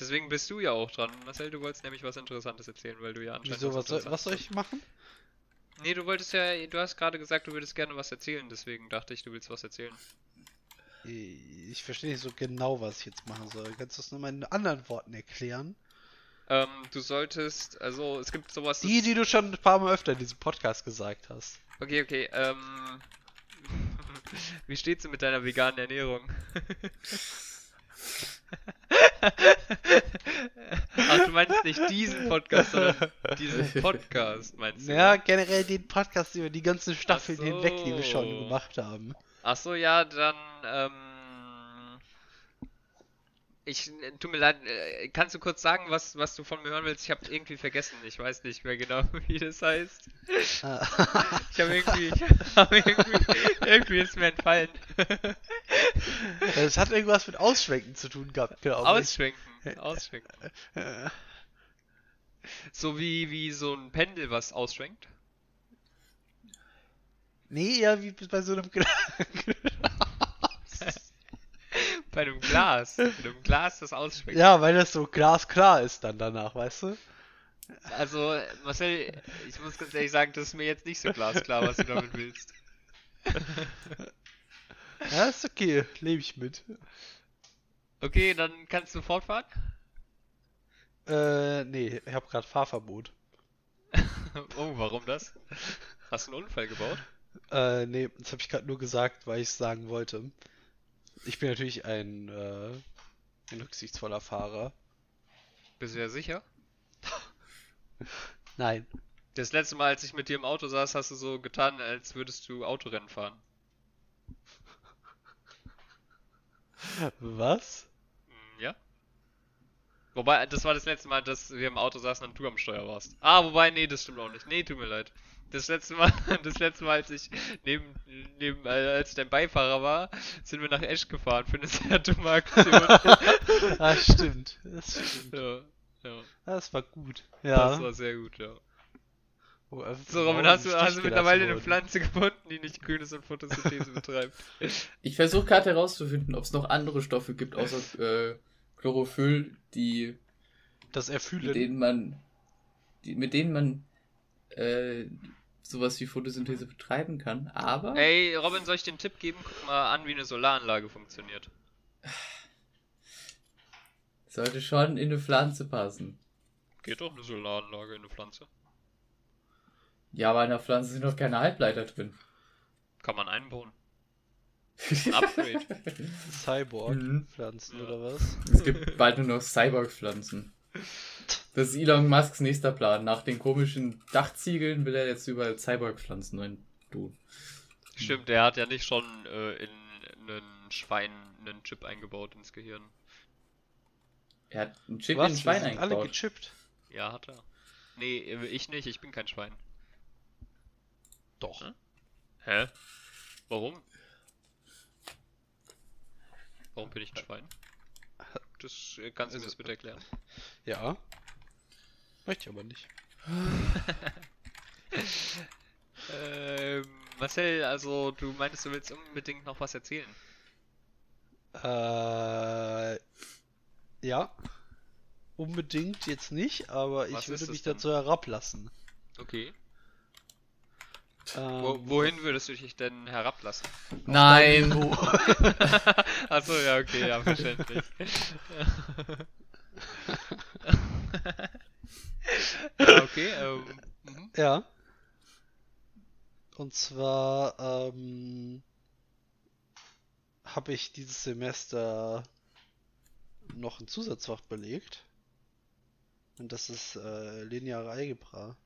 Deswegen bist du ja auch dran. Marcel, du wolltest nämlich was Interessantes erzählen, weil du ja anscheinend wieso, was soll, was soll ich machen? Nee, du wolltest ja, du hast gerade gesagt, du würdest gerne was erzählen, deswegen dachte ich, du willst was erzählen. Ich verstehe nicht so genau, was ich jetzt machen soll. Kannst du das nochmal in anderen Worten erklären? Ähm, du solltest, also es gibt sowas. Die, die du schon ein paar Mal öfter in diesem Podcast gesagt hast. Okay, okay, ähm. <laughs> Wie steht's denn mit deiner veganen Ernährung? <laughs> <laughs> Ach, du meinst nicht diesen Podcast, sondern diesen <laughs> Podcast, meinst du? Ja, ne? generell den Podcast über die ganzen Staffeln Ach hinweg, die wir schon so. gemacht haben. Ach so, ja, dann, ähm. Ich, äh, tut mir leid, äh, kannst du kurz sagen, was, was du von mir hören willst? Ich habe irgendwie vergessen, ich weiß nicht mehr genau, <laughs> wie das heißt. Ah. Ich habe irgendwie, ich hab irgendwie, irgendwie ist mir entfallen. <laughs> Es hat irgendwas mit Ausschwenken zu tun gehabt, glaube ich. Ausschwenken, ausschwenken. <laughs> So wie, wie so ein Pendel, was ausschwenkt. Nee, ja, wie bei so einem Glas. Bei einem Glas. Bei einem Glas, das ausschwenkt. Ja, weil das so glasklar ist dann danach, weißt du? Also, Marcel, ich muss ganz ehrlich sagen, das ist mir jetzt nicht so glasklar, was du damit willst. <laughs> Ja, ist okay, lebe ich mit. Okay, dann kannst du fortfahren. Äh, nee, ich habe gerade Fahrverbot. <laughs> Oh, warum das? Hast du einen Unfall gebaut? Äh, nee, das habe ich gerade nur gesagt, weil ich es sagen wollte. Ich bin natürlich ein, äh, ein rücksichtsvoller Fahrer. Bist du ja sicher? <laughs> Nein. Das letzte Mal, als ich mit dir im Auto saß, hast du so getan, als würdest du Autorennen fahren. Was? Hm, Ja? Wobei, das war das letzte Mal, dass wir im Auto saßen und du am Steuer warst. Ah, wobei, nee, das stimmt auch nicht. Nee, tut mir leid. Das letzte Mal, <laughs> das letzte Mal, als ich neben, neben, äh, als ich dein Beifahrer war, sind wir nach Esch gefahren für eine sehr dumme Aktion. <laughs> ah, stimmt. Das stimmt. ja, ja, Das war gut. das Ja. war sehr gut, ja. Oh, äh, So, Robin, hast du, hast du mittlerweile eine. Pflanze gefunden, die nicht grünes und Photosynthese betreibt? <laughs> Ich versuche gerade herauszufinden, ob es noch andere Stoffe gibt, außer äh, Chlorophyll, die, Das mit Erfühlen. denen man, die, mit denen man äh, sowas wie Photosynthese betreiben kann. Aber Ey, Robin, soll ich dir einen Tipp geben? Guck mal an, wie eine Solaranlage funktioniert. sollte schon in eine Pflanze passen. Geht doch eine Solaranlage in eine Pflanze. Ja, aber in der Pflanze sind doch keine Halbleiter drin. Kann man einbauen. <laughs> Ein Upgrade. Cyborg-Pflanzen Mhm. oder was? Es gibt bald nur noch Cyborg-Pflanzen. <laughs> Das ist Elon Musks nächster Plan. Nach den komischen Dachziegeln will er jetzt überall Cyborg-Pflanzen rein tun. Stimmt, der hat ja nicht schon äh, in einen Schwein einen Chip eingebaut ins Gehirn. Er hat einen Chip in Was? ein Wir Schwein sind alle eingebaut. gechippt. Ja, hat er. Nee, äh, ich nicht, ich bin kein Schwein. Doch. Hm? Hä? Warum? Warum bin ich ein Schwein? Das äh, kannst du mir das bitte erklären. Ja. Möchte ich aber nicht. <laughs> Ähm, Marcel, also du meintest, du willst unbedingt noch was erzählen. Äh, ja. Unbedingt jetzt nicht, aber ich Was würde ist mich denn? dazu herablassen. Okay. Ähm, Wo, wohin würdest du dich denn herablassen? Nein! <laughs> Achso, ja, okay, ja, verständlich. <laughs> okay, ähm. <laughs> Ja. Und zwar ähm, habe ich dieses Semester noch ein Zusatzfach belegt. Und das ist äh, lineare Algebra.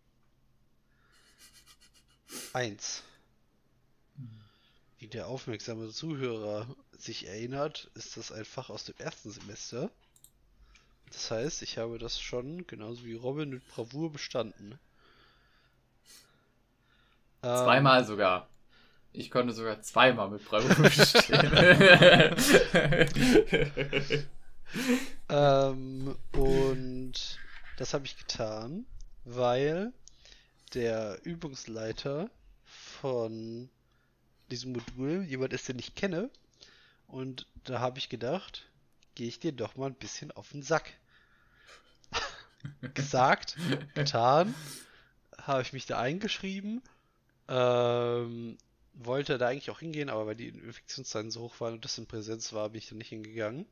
Eins. Wie der aufmerksame Zuhörer sich erinnert, ist das ein Fach aus dem ersten Semester. Das heißt, ich habe das schon, genauso wie Robin, mit Bravour bestanden. Ähm, Zweimal sogar. Ich konnte sogar zweimal mit Bravour <laughs> bestehen. Ähm, und das habe ich getan, weil der Übungsleiter von diesem Modul jemand ist, den ich kenne. Und da habe ich gedacht, gehe ich dir doch mal ein bisschen auf den Sack. Gesagt, <laughs> getan, habe ich mich da eingeschrieben. Ähm, wollte da eigentlich auch hingehen, aber weil die Infektionszahlen so hoch waren und das in Präsenz war, bin ich da nicht hingegangen.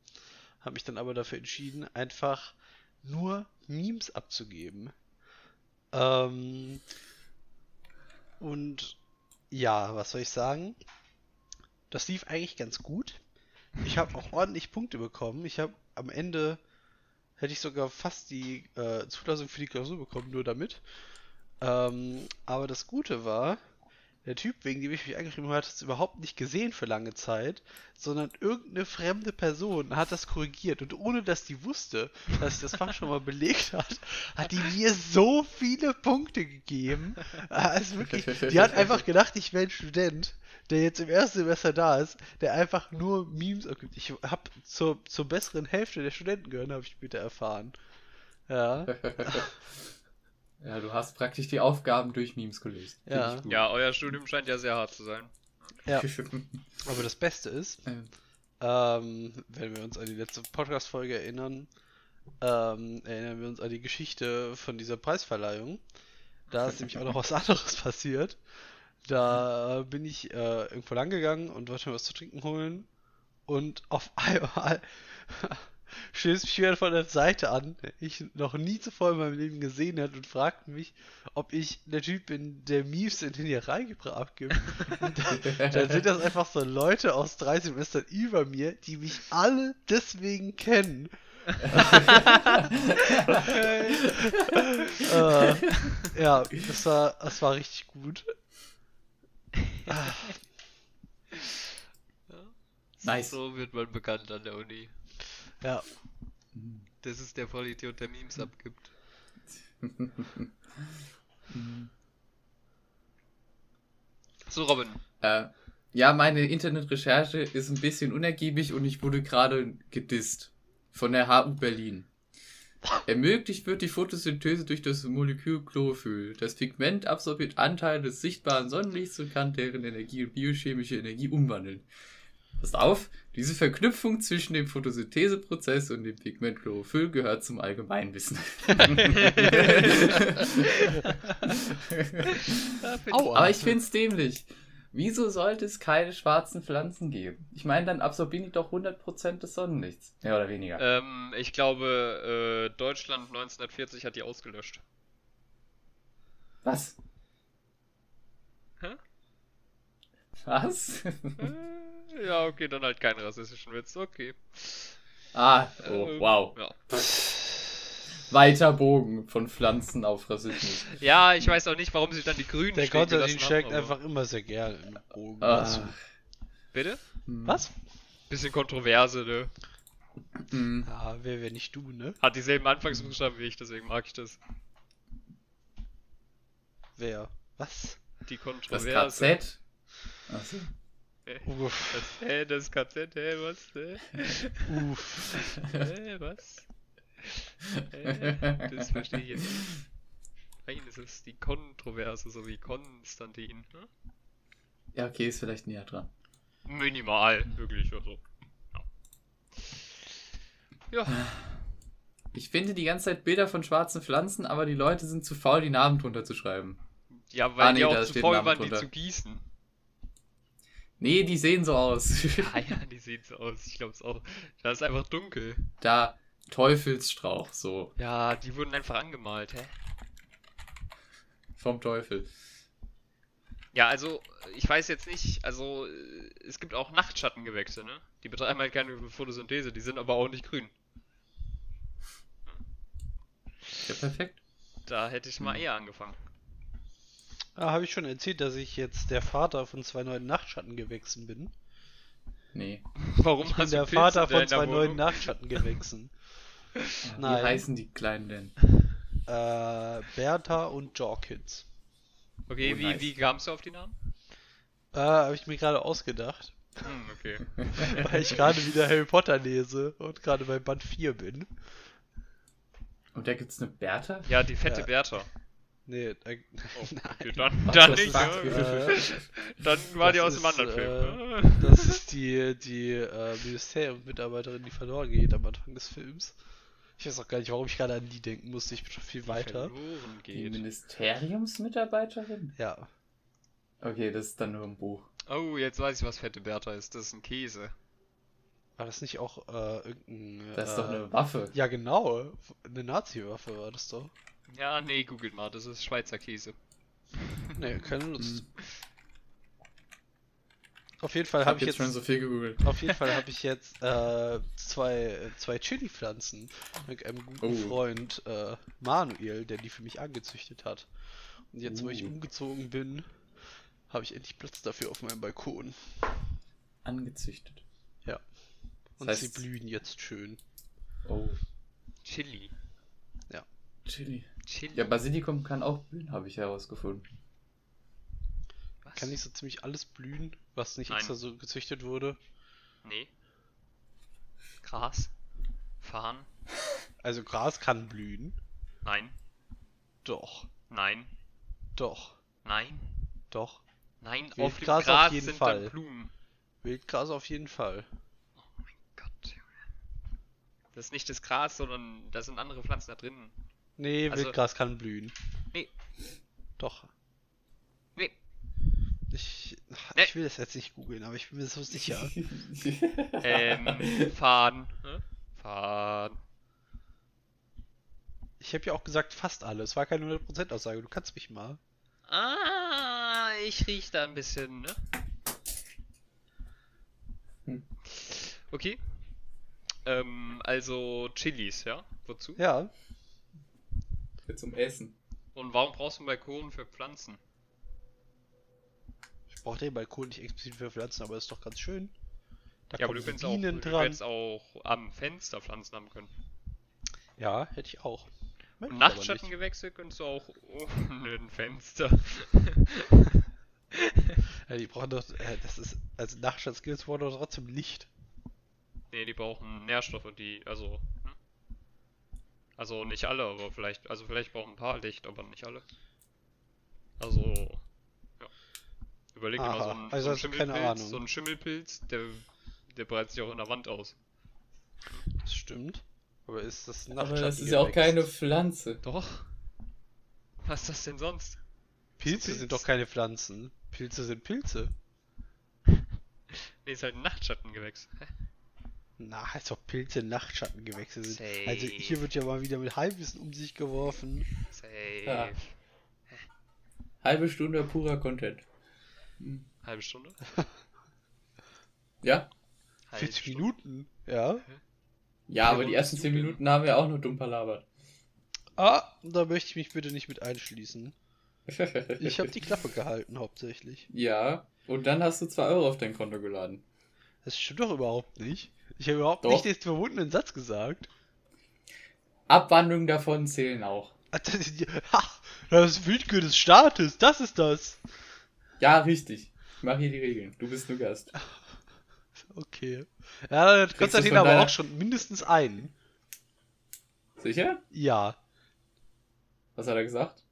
Habe mich dann aber dafür entschieden, einfach nur Memes abzugeben. Ähm, und ja, was soll ich sagen? Das lief eigentlich ganz gut. Ich habe auch ordentlich Punkte bekommen. Ich habe am Ende hätte ich sogar fast die äh, Zulassung für die Klausur bekommen, nur damit. Ähm, aber das Gute war, der Typ, wegen dem ich mich angeschrieben habe, hat es überhaupt nicht gesehen für lange Zeit, sondern irgendeine fremde Person hat das korrigiert. Und ohne dass die wusste, dass ich das Fach schon mal belegt hat, hat die mir so viele Punkte gegeben. Also wirklich, die hat einfach gedacht, ich wäre ein Student, der jetzt im ersten Semester da ist, der einfach nur Memes abgibt. Ich habe zur, zur besseren Hälfte der Studenten gehört, habe ich später erfahren. Ja. <laughs> Ja, du hast praktisch die Aufgaben durch Memes gelöst. Ja. Ja, euer Studium scheint ja sehr hart zu sein. Ja. <laughs> Aber das Beste ist, Ähm, ähm, wenn wir uns an die letzte Podcast-Folge erinnern, ähm, erinnern wir uns an die Geschichte von dieser Preisverleihung. Da ist nämlich auch noch was <laughs> anderes passiert. Da bin ich äh, irgendwo lang gegangen und wollte mir was zu trinken holen. Und auf einmal stößt mich jemand von der Seite an, der ich noch nie zuvor in meinem Leben gesehen hat und fragt mich, ob ich der Typ bin, der Memes in den Reigebracht abgibt. Dann, dann sind das einfach so Leute aus drei Semestern über mir, die mich alle deswegen kennen. <laughs> äh, ja, das war, das war richtig gut. Nice. So wird man bekannt an der Uni. Ja, Das ist der Vollidiot, der Memes abgibt. <laughs> So, Robin. Äh, ja, meine Internetrecherche ist ein bisschen unergiebig und ich wurde gerade gedisst von der HU Berlin. Ermöglicht wird die Photosynthese durch das Molekül Chlorophyll. Das Pigment absorbiert Anteile des sichtbaren Sonnenlichts und kann deren Energie in biochemische Energie umwandeln. Passt auf, diese Verknüpfung zwischen dem Photosyntheseprozess und dem Pigment Chlorophyll gehört zum Allgemeinwissen. <laughs> Aua. Aber ich find's dämlich. Wieso sollte es keine schwarzen Pflanzen geben? Ich meine, dann absorbieren die doch 100% des Sonnenlichts. Mehr oder weniger. Ähm, ich glaube, äh, Deutschland 1940 hat die ausgelöscht. Was? Hä? Was? Ja, okay, dann halt keinen rassistischen Witz. Okay. ah, oh, Ähm, wow. Ja. Weiter Bogen von Pflanzen auf Rassismus. ja, ich weiß auch nicht, warum sie dann die Grünen der Konstantin aber- einfach immer sehr gerne den Bogen. Ah, Bitte? hm, Was? Bisschen Kontroverse, ne? hm. Ja, wer wäre nicht du, ne? Hat dieselben Anfangsbuchstaben wie ich, deswegen mag ich das. Wer? Was? Die Das Kontroverse. KZ. Achso. Uff. Das, hä, das KZ, hä, was? Hä? Uff. Hä, was? Hä? Das verstehe ich jetzt nicht. Nein, es ist die Kontroverse, so wie Konstantin. Ne? Ja, okay, ist vielleicht näher dran. Minimal, wirklich, also. Ja. ja. Ich finde die ganze Zeit Bilder von schwarzen Pflanzen, aber die Leute sind zu faul, die Namen drunter zu schreiben. Ja, weil Ah, nee, die auch zu faul waren, die drunter. zu gießen. Nee, die sehen so aus. <laughs> Ah ja, die sehen so aus. Ich glaube es auch. Da ist einfach dunkel. da Teufelsstrauch, so Ja, die wurden einfach angemalt, hä? vom Teufel. Ja, also, ich weiß jetzt nicht, also, es gibt auch Nachtschattengewächse, ne? Die betreiben halt keine Photosynthese, die sind aber auch nicht grün. Ja, perfekt. Da hätte ich mal Hm. eher angefangen. Ah, habe ich schon erzählt, dass ich jetzt der Vater von zwei neuen Nachtschattengewächsen bin? Nee. Warum Ich bin der Pilze Vater von zwei neuen Wohnung? Nachtschattengewächsen. <laughs> Wie Nein. heißen die Kleinen denn? äh, Bertha und Jorkins. Okay, Oh, wie, nice. wie kamst du auf die Namen? Äh, habe ich mir gerade ausgedacht, Hm, okay. <laughs> weil ich gerade wieder Harry Potter lese und gerade bei Band 4 bin. Und da gibt's eine Bertha? Ja, die fette Ja. Bertha. Nee, äh, Oh, <laughs> okay, dann, dann the nicht. Ja. äh, Dann war die aus dem ist, anderen äh, Film. das ist die, die äh, Ministeriumsmitarbeiterin, die verloren geht am Anfang des Films. Ich weiß auch gar nicht, warum ich gerade an die denken musste. Ich bin schon viel weiter. Verloren Die geht. Ministeriumsmitarbeiterin? Ja. Okay, das ist dann nur ein Buch. Oh, jetzt weiß ich, was fette Bertha ist. Das ist ein Käse. War das nicht auch äh, irgendein. Das ist äh, doch eine Waffe. Ja, genau. Eine Nazi-Waffe war das doch. Ja, nee, googelt mal, das ist Schweizer Käse. Nee, keine Hm. Lust. Auf jeden Fall Ich habe habe ich jetzt jetzt. schon so viel gegoogelt. Auf jeden Fall habe ich jetzt äh, zwei, zwei Chili-Pflanzen mit einem guten Oh. Freund äh, Manuel, der die für mich angezüchtet hat. Und jetzt, wo ich Uh. umgezogen bin, habe ich endlich Platz dafür auf meinem Balkon. Angezüchtet. Und Das sie heißt- blühen jetzt schön. Oh. Chili. Chili. Chili. Ja, Basilikum kann auch blühen, habe ich herausgefunden. Was? Kann nicht so ziemlich alles blühen, was nicht Nein. extra so gezüchtet wurde? Nee. Gras. Farn. Also Gras kann blühen. Nein. Doch, Nein. doch, Nein. doch. Nein. Auf dem Wildgras auf Gras jeden sind Fall. dann Blumen. Wildgras auf jeden Fall. Oh mein Gott, Junge. Das ist nicht das Gras, sondern da sind andere Pflanzen da drin. Nee, Also- Wildgras kann blühen. Nee. Doch. Nee. Ich, Nee. ich will das jetzt nicht googeln, aber ich bin mir so sicher. <laughs> Ähm, Farn. Ne? Farn. Ich habe ja auch gesagt, fast alle. Es war keine 100% Aussage. Du kannst mich mal. Ah, ich riech da ein bisschen, ne? Hm. Okay. Ähm, also Chilis, ja? Wozu? Ja, zum Essen. Und warum brauchst du einen Balkon für Pflanzen? ich brauche den Balkon nicht explizit für Pflanzen, aber ist doch ganz schön. Da Ja, aber du kannst so auch, Bienen du dran. kannst auch am Fenster Pflanzen haben können. Ja, hätte ich auch. Nicht. Nachtschattengewächse kannst du auch ohne ein Fenster. <laughs> Ja, die brauchen doch. Äh, das ist. Also Nachtschattskills brauchen doch trotzdem Licht. nee, die brauchen Nährstoffe, die, also. Also nicht alle, aber vielleicht, also vielleicht brauchen ein paar Licht, aber nicht alle. Also, ja. Überleg dir mal so ein, also so ein hast du keine Schimmelpilz, so ein Schimmelpilz, der, der breitet sich auch in der Wand aus. Das stimmt. Aber ist das ein Aber das ist ja auch keine? Pflanze. Doch. Was ist das denn sonst? Pilze Pilz. sind doch keine Pflanzen. Pilze sind Pilze. Nee, ist halt ein Nachtschattengewächs. Na, als ob Pilze Nachtschattengewächse sind. Also Safe. hier wird ja mal wieder mit Halbwissen um sich geworfen. Safe. Ja. Halbe Stunde purer Content. Halbe Stunde? <laughs> Ja? Halbe 40 Stunde. Minuten. Ja. Ja, aber die ersten bist 10 du denn- Minuten haben wir auch nur dumm palabert. Ah, da möchte ich mich bitte nicht mit einschließen. <laughs> Ich habe die Klappe gehalten, hauptsächlich. Ja, und dann hast du 2 Euro auf dein Konto geladen. Das stimmt doch überhaupt nicht. Ich habe überhaupt Doch. nicht den verbundenen Satz gesagt. Abwandlungen davon zählen auch. Das ist, <laughs> ha, das Willkür des Staates, das ist das. Ja, richtig. Ich mache hier die Regeln. Du bist nur Gast. Okay. Ja, Kriegst Konstantin du's von aber deiner- auch schon mindestens einen. Sicher? Ja. Was hat er gesagt?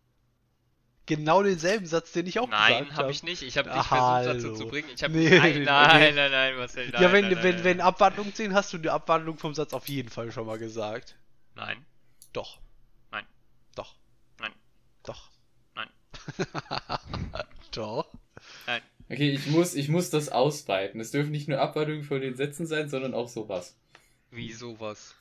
Genau denselben Satz, den ich auch Nein, gesagt habe habe. ich nicht. Ich habe dich versucht dazu zu bringen. Ich habe Nee, nein, nein, nein, nein, Marcel, nein, ja, wenn, nein, wenn, nein, wenn nein. Abwandlung 10 hast du die Abwandlung vom Satz auf jeden Fall schon mal gesagt. Nein, Doch. Nein. Doch. Nein. Doch. Nein. <laughs> Doch. nein. Okay, ich muss, ich muss das ausweiten. Es dürfen nicht nur Abwandlungen von den Sätzen sein, sondern auch sowas. Wie sowas?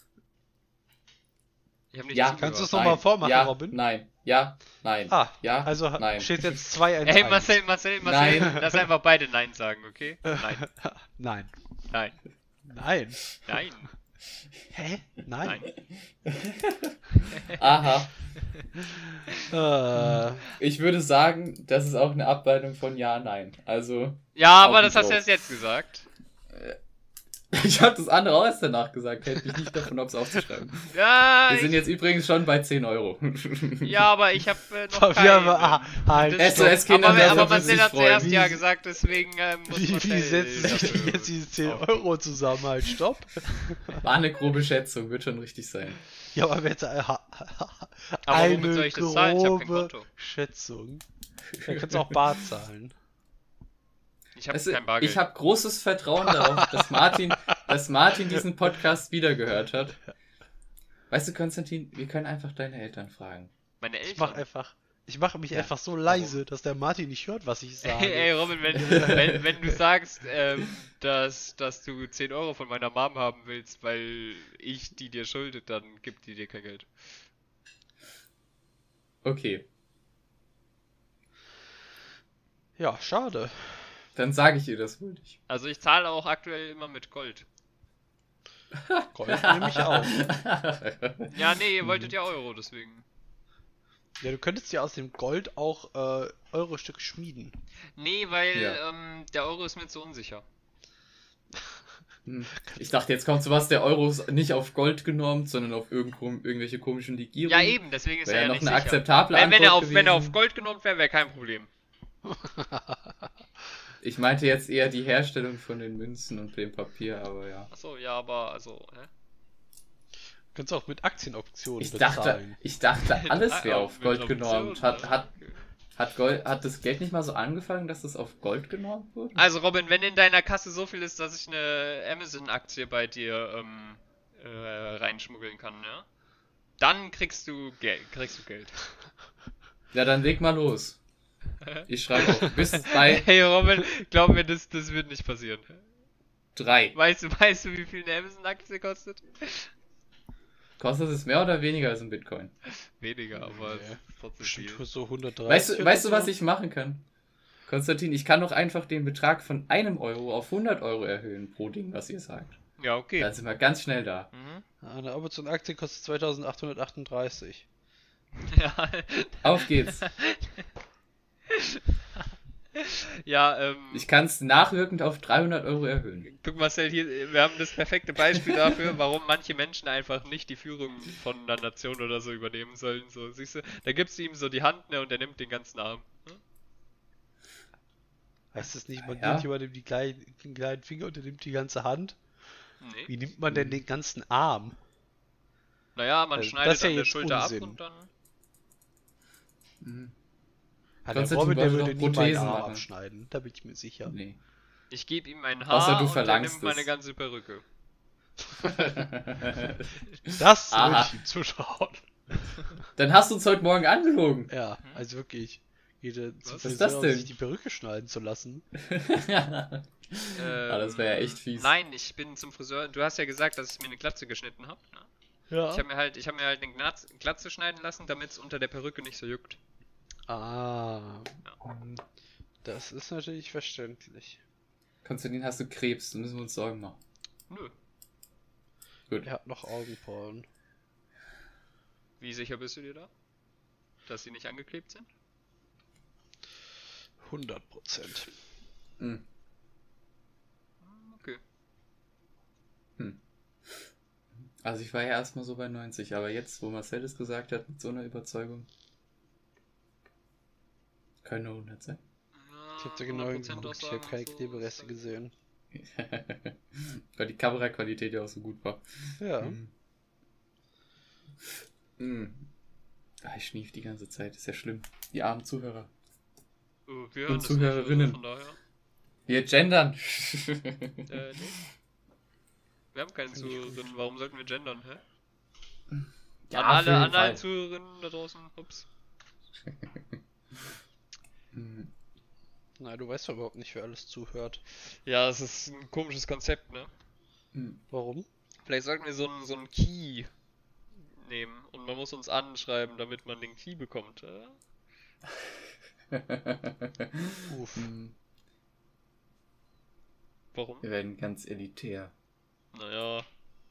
Ich habe nicht Ja. Kannst du's noch mal vormachen, ja, Robin? Nein. Ja, nein. Ah, ja, also nein. steht jetzt <laughs> 2 1 Ey, Marcel, Marcel, Marcel, Nein. lass einfach beide Nein sagen, okay? <laughs> Nein, Nein. nein, Nein. nein, Hä? Nein. nein. Aha. Äh, Ich würde sagen, das ist auch eine Abweitung von Ja, Nein. Also, Ja, aber das hast du jetzt gesagt. <laughs> ich habe das andere auch erst danach gesagt. Hätte mich nicht davon aufs aufzuschreiben. <laughs> Ja, Wir sind jetzt übrigens schon bei 10 Euro. <laughs> ja, aber ich habe äh, noch wir keinen. haben, ah, halt, Das- SOS Kinder aber, aber Marcel hat zuerst Wie- Ja gesagt, deswegen ähm, muss wie, wie setzen sich denn jetzt diese 10 auf- Euro zusammen? Halt, stopp. War eine grobe Schätzung, wird schon richtig sein. Ja, aber wenn jetzt äh, Aber eine womit soll ich das zahlen? Ich hab kein grobe Konto. Schätzung. Dann kannst du auch Bar zahlen. Ich habe kein Bargeld. ich habe großes Vertrauen darauf, dass <laughs> Martin, dass Martin diesen Podcast wiedergehört hat. Weißt du, Konstantin, wir können einfach deine Eltern fragen. Meine Ich mach Eltern. einfach. Ich mache mich einfach so leise, dass der Martin nicht hört, was ich <laughs> sage. Ey, ey Robin, wenn, wenn, wenn du sagst, ähm, dass, dass du 10 Euro von meiner Mom haben willst, weil ich die dir schulde, dann gibt die dir kein Geld. Okay, Ja, schade. Dann sage ich ihr das wohl nicht. Also ich zahle auch aktuell immer mit Gold. <laughs> Gold nehme ich auch. <laughs> Ja, nee, ihr wolltet ja Euro, deswegen. Ja, du könntest ja aus dem Gold auch äh, Euro-Stücke schmieden. Nee, weil Ja. ähm, der Euro ist mir zu unsicher. Hm. Ich dachte, jetzt kommt sowas, der Euro ist nicht auf Gold genormt, sondern auf irgendwelche komischen Legierungen. Ja, eben, deswegen ist Wäre er ja noch nicht eine sicher. akzeptable Wenn, wenn, er auf, wenn er auf. Gold genommen wäre, wäre kein Problem. <laughs> Ich meinte jetzt eher die Herstellung von den Münzen und dem Papier, aber ja. Achso, ja, aber also, hä? Du kannst auch mit Aktienoptionen Ich dachte, bezahlen. ich dachte, <laughs> alles wäre auf Gold genormt. Hat, hat, okay. hat, Gold, hat das Geld nicht mal so angefangen, dass das auf Gold genormt wurde? Also Robin, wenn in deiner Kasse so viel ist, dass ich eine Amazon-Aktie bei dir ähm, äh, reinschmuggeln kann, ja? Dann kriegst du Geld, kriegst du Geld. Ja, dann leg mal los. Ich schreibe auf. Bis bei <laughs> Hey Robin, glaub mir, das, das wird nicht passieren. drei. Weißt du, weißt du, wie viel eine Amazon-Aktie kostet? Kostet es mehr oder weniger als ein Bitcoin? Weniger, aber ist trotzdem Bestimmt viel. so 130. Weißt du, weißt du, was ich machen kann? Konstantin, ich kann doch einfach den Betrag von einem Euro auf 100 Euro erhöhen pro Ding, was ihr sagt. Ja, okay. Dann sind wir ganz schnell da. Mhm. Eine Amazon-Aktie kostet 2838. <laughs> Ja, Auf geht's. <laughs> <laughs> ja ähm, Ich kann es nachwirkend auf 300 Euro erhöhen. Guck Marcel, hier, wir haben das perfekte Beispiel dafür, warum manche Menschen einfach nicht die Führung von einer Nation oder so übernehmen sollen. So, siehst du, da gibst du ihm so die Hand, ne, und er nimmt den ganzen Arm. Hm? Heißt das nicht, man Ja. nimmt jemandem die kleinen, den kleinen Finger und der nimmt die ganze Hand? Nee. Wie nimmt man denn den ganzen Arm? Naja, man Also, schneidet ist ja an der Schulter Unsinn. ab und dann. Mhm. Ja, der Konstantin Robin, der würde nie Arm machen. abschneiden. Da bin ich mir sicher. Nee. Ich gebe ihm ein Außer Haar du und er verlangst nimmt meine ganze Perücke. <laughs> Das würde ich ihm zuschauen. Dann hast du uns heute Morgen angelogen. Ja, also wirklich. Jeder zum Was Friseur, ist das um denn? sich die Perücke schneiden zu lassen. <laughs> ah, das wäre ja Ähm, echt fies. Nein, ich bin zum Friseur. Du hast ja gesagt, dass ich mir eine Glatze geschnitten habe. Ne? Ja. Ich habe mir halt, ich habe mir halt eine Glatze, Glatze schneiden lassen, damit es unter der Perücke nicht so juckt. Ah. hm. Das ist natürlich verständlich. Konstantin, hast du Krebs? Dann müssen wir uns Sorgen machen. Nö. Gut. Er hat noch Augenbrauen. Wie sicher bist du dir da? Dass sie nicht angeklebt sind? 100 Prozent. Hm. Okay. Also ich war ja erstmal so bei 90, aber jetzt, wo Marcel es gesagt hat, mit so einer Überzeugung, nur 100 sein. Ich habe da genau hingeguckt. Ich habe keine Klebereste gesehen. <laughs> Weil die Kameraqualität ja auch so gut war. Ja. Hm. Hm. Ah, ich schnief die ganze Zeit, ist ja schlimm. Die armen Zuhörer. Oh, wir Und Zuhörerinnen. Nicht, also Wir gendern. Äh, nee. Wir haben keine Zuhörerinnen, warum sollten wir gendern, hä? Ja, an alle, jeden an alle Fall. Zuhörerinnen da draußen, ups. <laughs> Hm. Nein, du weißt doch überhaupt nicht, wer alles zuhört. Ja, es ist ein komisches Konzept, ne? Hm. Warum? Vielleicht sollten wir so einen so einen Key nehmen und man muss uns anschreiben, damit man den Key bekommt. Äh? <laughs> Uff. Hm. Warum? Wir werden ganz elitär. Naja,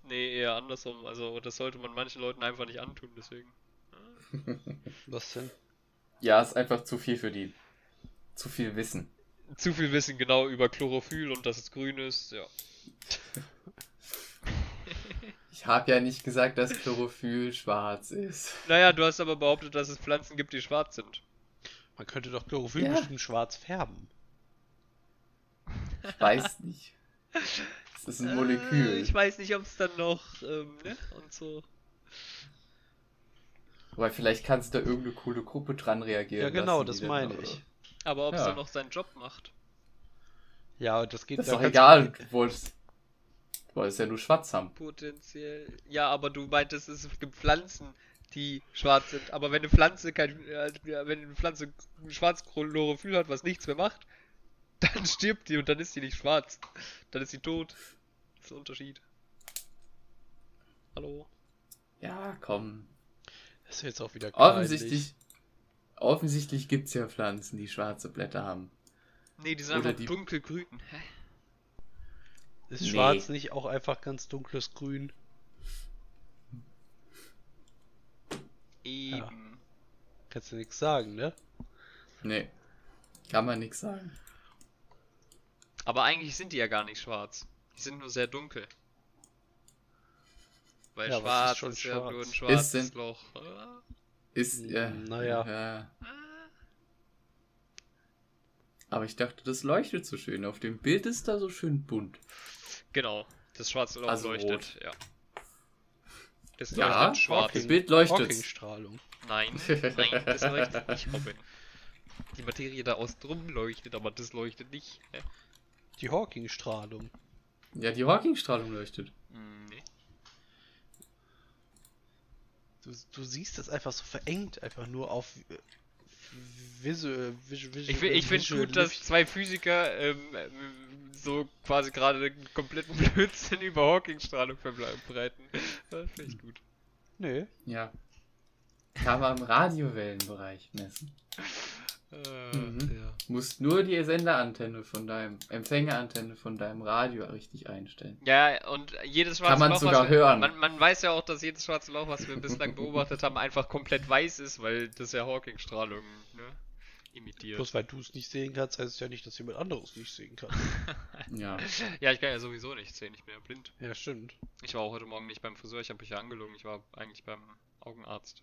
nee, eher andersrum. Also das sollte man manchen Leuten einfach nicht antun, deswegen. <laughs> Was denn? Ja, ist einfach zu viel für die. Zu viel Wissen. Zu viel Wissen genau über Chlorophyll und dass es grün ist, ja. <laughs> Ich habe ja nicht gesagt, dass Chlorophyll schwarz ist. Naja, du hast aber behauptet, dass es Pflanzen gibt, die schwarz sind. Man könnte doch Chlorophyll Ja. bestimmt schwarz färben. Ich weiß nicht. Es ist ein Molekül. Äh, ich weiß nicht, ob es dann noch, ähm, ne? Und so. Aber vielleicht kannst du da irgendeine coole Gruppe dran reagieren. Ja, genau, lassen, das meine ich. Aber ob es Ja. dann noch seinen Job macht. Ja, und das geht Das ist doch egal. du- Du wolltest, du wolltest ja nur schwarz haben. Potenziell. Ja, aber du meintest, es gibt Pflanzen, die schwarz sind. Aber wenn eine Pflanze kein, äh, wenn eine Pflanze ein schwarzes Chlorophyll hat, was nichts mehr macht, <laughs> dann stirbt die und dann ist sie nicht schwarz. Dann ist sie tot. Das ist der Unterschied. Hallo? Ja, komm. Das ist jetzt auch wieder Offensichtlich, offensichtlich gibt es ja Pflanzen, die schwarze Blätter haben. Nee, die sind Oder einfach die- dunkelgrün. Hä? Ist Nee. schwarz nicht auch einfach ganz dunkles Grün? Eben. Kannst du nichts sagen, ne? Nee. Kann man nichts sagen. Aber eigentlich sind die ja gar nicht schwarz. Die sind nur sehr dunkel. Weil Ja, ist schwarz schon ist ja nur ein schwarz? schwarzes Ist denn- Loch. Ist, Hm, ja. naja. ja. Aber ich dachte, das leuchtet so schön. Auf dem Bild ist da so schön bunt. Genau, das schwarze Loch Also leuchtet, rot. ja. Das Ja, leuchtet schwarz. Das Bild leuchtet. Hawking-Strahlung. Nein, <laughs> nein, das leuchtet nicht, Robin. Die Materie da außen drum leuchtet, aber das leuchtet nicht. Die Hawking-Strahlung. Ja, die Hawking-Strahlung leuchtet. Hm, nee. Du, du siehst das einfach so verengt, einfach nur auf äh, visual, visual, visual Ich, ich finde gut, dass zwei Physiker ähm, ähm, so quasi gerade einen kompletten <laughs> Blödsinn über Hawking-Strahlung verbreiten. Das finde ich gut. Nee, Ja. Kann man im Radiowellenbereich messen. Äh, Mhm. ja. Musst nur die Senderantenne von deinem, Empfängerantenne von deinem Radio richtig einstellen. Ja, und jedes schwarze Kann man Loch, sogar was wir, hören. Man, man weiß ja auch, dass jedes schwarze Loch, was wir bislang beobachtet haben, einfach komplett weiß ist, weil das ja Hawking-Strahlung ne, imitiert. bloß weil du es nicht sehen kannst, heißt es ja nicht, dass jemand anderes nicht sehen kann. <laughs> Ja. Ja, ich kann ja sowieso nicht sehen, ich bin ja blind. ja, stimmt. Ich war auch heute Morgen nicht beim Friseur, ich habe mich ja angelogen, ich war eigentlich beim Augenarzt.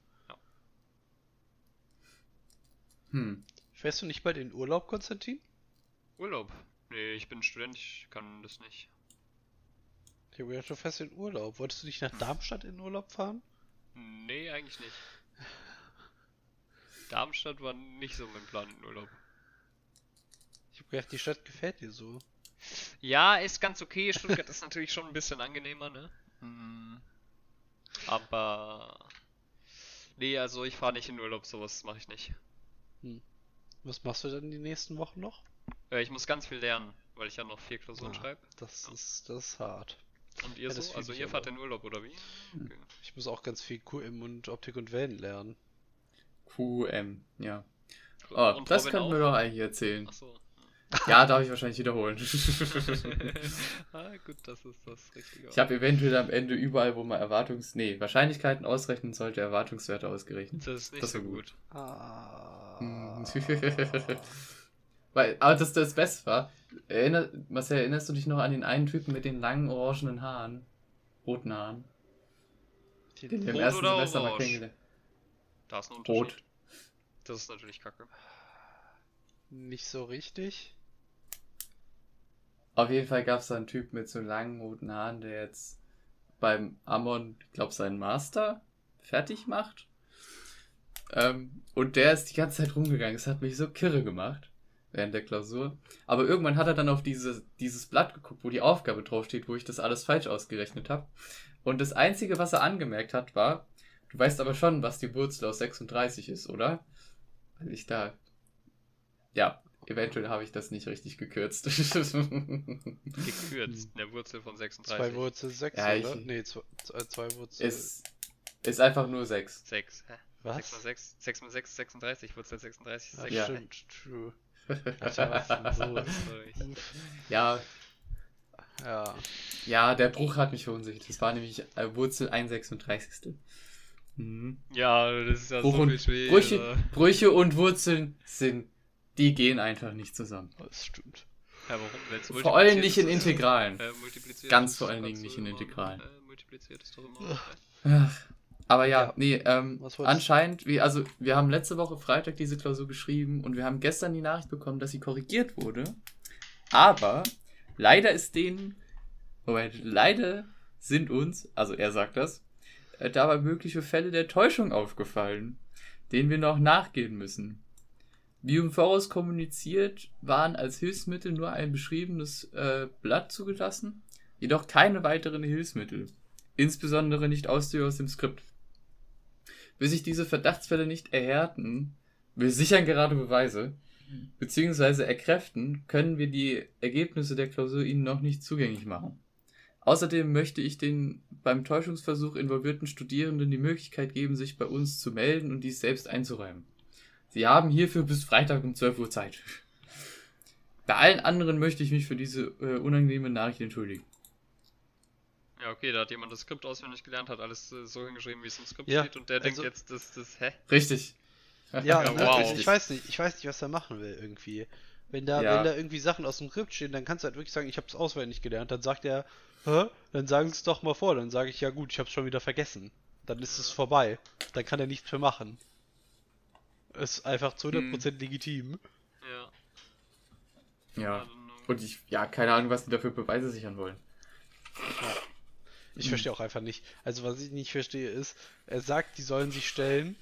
Hm. Fährst du nicht bald in Urlaub, Konstantin? Urlaub? Nee, ich bin Student, ich kann das nicht. Ich habe gedacht, du fährst in Urlaub. Wolltest du nicht nach Darmstadt in Urlaub fahren? Nee, eigentlich nicht. Darmstadt war nicht so mein Plan in Urlaub. Ich habe gedacht, die Stadt gefällt dir so. Ja, ist ganz okay. Stuttgart ist natürlich schon ein bisschen angenehmer, ne? Hm. Aber. Nee, also ich fahre nicht in Urlaub, sowas mache ich nicht. Was machst du dann die nächsten Wochen noch? Äh, ich muss ganz viel lernen, weil ich ja noch vier Klausuren Ah, schreibe. Das ist, das ist hart. Und ihr ja, so? Also ihr fahrt in Urlaub oder wie? Okay. Ich muss auch ganz viel QM und Optik und Wellen lernen. QM, ja. Oh, Und das Robin könnten wir doch eigentlich erzählen. Achso. Ja, darf ich wahrscheinlich wiederholen. <laughs> ah, gut, das ist das Richtige. Ich habe eventuell am Ende überall, wo man Erwartungs... Nee, Wahrscheinlichkeiten ausrechnen sollte, Erwartungswerte ausgerechnet. das ist nicht das so gut. gut. Ah. <laughs> Weil, aber das das Beste war, erinner, Marcel, erinnerst du dich noch an den einen Typen mit den langen orangenen Haaren? Roten Haaren? Den wir im Rot ersten oder Semester mal kennengelernt Da ist ein Unterschied. Rot. Das ist natürlich kacke. Nicht so richtig. Auf jeden Fall gab es da einen Typ mit so langen roten Haaren, der jetzt beim Amon, ich glaube, seinen Master fertig macht. Ähm, und der ist die ganze Zeit rumgegangen. Es hat mich so kirre gemacht während der Klausur. Aber irgendwann hat er dann auf diese, dieses Blatt geguckt, wo die Aufgabe draufsteht, wo ich das alles falsch ausgerechnet habe. Und das Einzige, was er angemerkt hat, war, du weißt aber schon, was die Wurzel aus 36 ist, oder? Weil ich da. Ja, eventuell habe ich das nicht richtig gekürzt. <laughs> Gekürzt, der Wurzel von 36. Zwei Wurzel 6, Ja, oder? ich- Nee, zwei, zwei- Wurzel. ist, ist einfach nur 6. 6. Hä? Was? 6 mal 6, 6 mal 6, 36, Wurzel 36 ist Ach, 6. Ja. stimmt, true. <laughs> Los? ja, Ja. ja, der Bruch hat mich verunsichert. Das war nämlich äh, Wurzel 1 36. Mhm. Ja, das ist ja Bruch so und. Brüche, Brüche und Wurzeln sind, die gehen einfach nicht zusammen. Das stimmt. Ja, warum? Wenn's Vor allem nicht in Integralen. Äh, Ganz vor allen Dingen nicht in Integralen. Äh, aber ja, Ja. nee, ähm, anscheinend, wie, also wir haben letzte Woche Freitag diese Klausur geschrieben und wir haben gestern die Nachricht bekommen, dass sie korrigiert wurde. Aber leider ist denen, Moment, leider sind uns, also er sagt das, äh, dabei mögliche Fälle der Täuschung aufgefallen, denen wir noch nachgehen müssen. Wie im Voraus kommuniziert, waren als Hilfsmittel nur ein beschriebenes äh, Blatt zugelassen, jedoch keine weiteren Hilfsmittel insbesondere nicht Auszüge aus dem Skript. bis sich diese Verdachtsfälle nicht erhärten, wir sichern gerade Beweise, beziehungsweise erkräften, können wir die Ergebnisse der Klausur Ihnen noch nicht zugänglich machen. Außerdem möchte ich den beim Täuschungsversuch involvierten Studierenden die Möglichkeit geben, sich bei uns zu melden und dies selbst einzuräumen. Sie haben hierfür bis Freitag um 12 Uhr Zeit. Bei allen anderen möchte ich mich für diese äh, unangenehme Nachricht entschuldigen. Ja, okay, da hat jemand das Skript auswendig gelernt, hat alles äh, so hingeschrieben, wie es im Skript Ja, steht und der denkt also- jetzt, dass das, hä? Richtig. Ja, <laughs> Ja, ne, wow. ich, ich weiß nicht, ich weiß nicht, was er machen will irgendwie. Wenn da, Ja. wenn da irgendwie Sachen aus dem Skript stehen, dann kannst du halt wirklich sagen, ich habe es auswendig gelernt. Dann sagt er, hä? Dann sagen sie es doch mal vor. Dann sage ich, ja gut, ich habe es schon wieder vergessen. Dann ist es vorbei. Dann kann er nichts mehr machen. Ist einfach zu 100% legitim. Ja. Ja. Und ich, ja, keine Ahnung, was die dafür Beweise sichern wollen. Ich verstehe auch einfach nicht. Also was ich nicht verstehe ist, er sagt, die sollen sich stellen,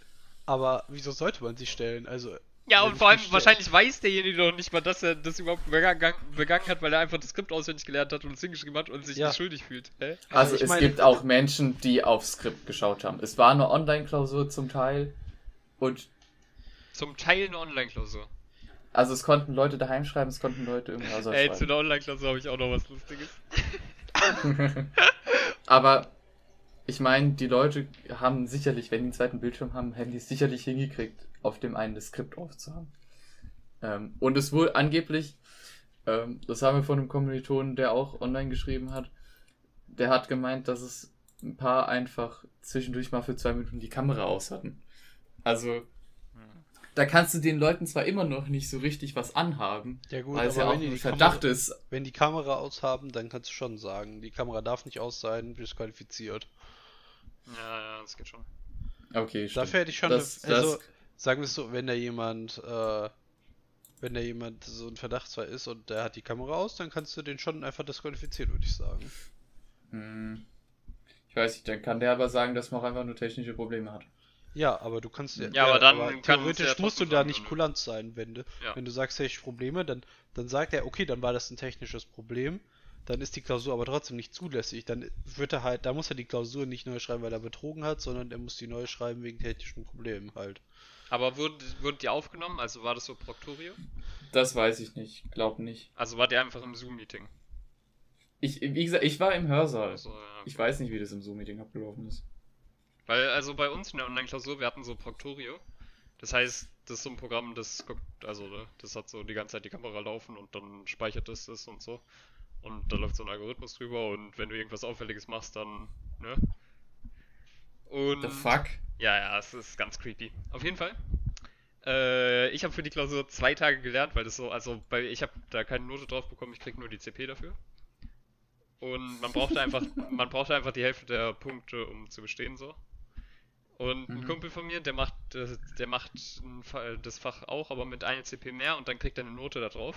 aber wieso sollte man sich stellen? Also Ja, und vor allem, wahrscheinlich weiß derjenige doch nicht mal, dass er das überhaupt begangen, begangen hat, weil er einfach das Skript auswendig gelernt hat und es hingeschrieben hat und sich Ja. nicht schuldig fühlt. Hä? Also, ich es meine- gibt auch Menschen, die aufs Skript geschaut haben. Es war eine Online-Klausur zum Teil. Und Zum Teil eine Online-Klausur. also es konnten Leute daheim schreiben, es konnten Leute im Browser Ey, zu schreiben. einer Online-Klausur habe ich auch noch was Lustiges. <laughs> Aber ich meine, die Leute haben sicherlich, wenn die einen zweiten Bildschirm haben, haben die es sicherlich hingekriegt, auf dem einen das Skript aufzuhaben. Ähm, und es wurde angeblich, ähm, das haben wir von einem Kommilitonen, der auch online geschrieben hat, der hat gemeint, dass es ein paar einfach zwischendurch mal für zwei Minuten die Kamera aus hatten. Also, da kannst du den Leuten zwar immer noch nicht so richtig was anhaben, Ja gut, weil es ja aber auch wenn die, ein Verdacht Kamera, ist. wenn die Kamera aus haben, dann kannst du schon sagen, die Kamera darf nicht aus sein, disqualifiziert. Ja, ja, das geht schon. Okay, stimmt. Dafür hätte ich schon, Das- also das- sagen wir es so, wenn da jemand, äh, wenn da jemand so ein Verdachtsfall ist und der hat die Kamera aus, dann kannst du den schon einfach disqualifizieren, würde ich sagen. Hm. Ich weiß nicht, dann kann der aber sagen, dass man auch einfach nur technische Probleme hat. Ja, aber du kannst Ja, aber dann kann es theoretisch ja musst du da nicht du- kulant sein, wenn du, Ja. wenn du sagst, hey, ich Probleme, dann, dann sagt er, okay, dann war das ein technisches Problem, dann ist die Klausur aber trotzdem nicht zulässig, dann wird er halt, da muss er die Klausur nicht neu schreiben, weil er betrogen hat, sondern er muss die neu schreiben wegen technischen Problemen halt. Aber wurden, wurden die aufgenommen? Also war das so Proctorio? Das weiß ich nicht, glaub nicht. Also war der einfach im Zoom-Meeting? Ich, wie gesagt, ich war im Hörsaal. Also, ja. Ich weiß nicht, wie das im Zoom-Meeting abgelaufen ist. Weil, also bei uns in der Online-Klausur, wir hatten so Proctorio. Das heißt, das ist so ein Programm, das guckt, also ne, das hat so die ganze Zeit die Kamera laufen und dann speichert es das und so. Und da läuft so ein Algorithmus drüber und wenn du irgendwas Auffälliges machst, dann, ne? Und The fuck? Ja, ja, es ist ganz creepy. Auf jeden Fall. Äh, ich habe für die Klausur zwei Tage gelernt, weil das so, also bei, ich habe da keine Note drauf bekommen, ich krieg nur die CP dafür. Und man brauchte einfach, <laughs> man brauchte einfach die Hälfte der Punkte, um zu bestehen so. Und ein Mhm. Kumpel von mir, der macht, äh, der macht Fa- das Fach auch, aber mit einer CP mehr und dann kriegt er eine Note da drauf.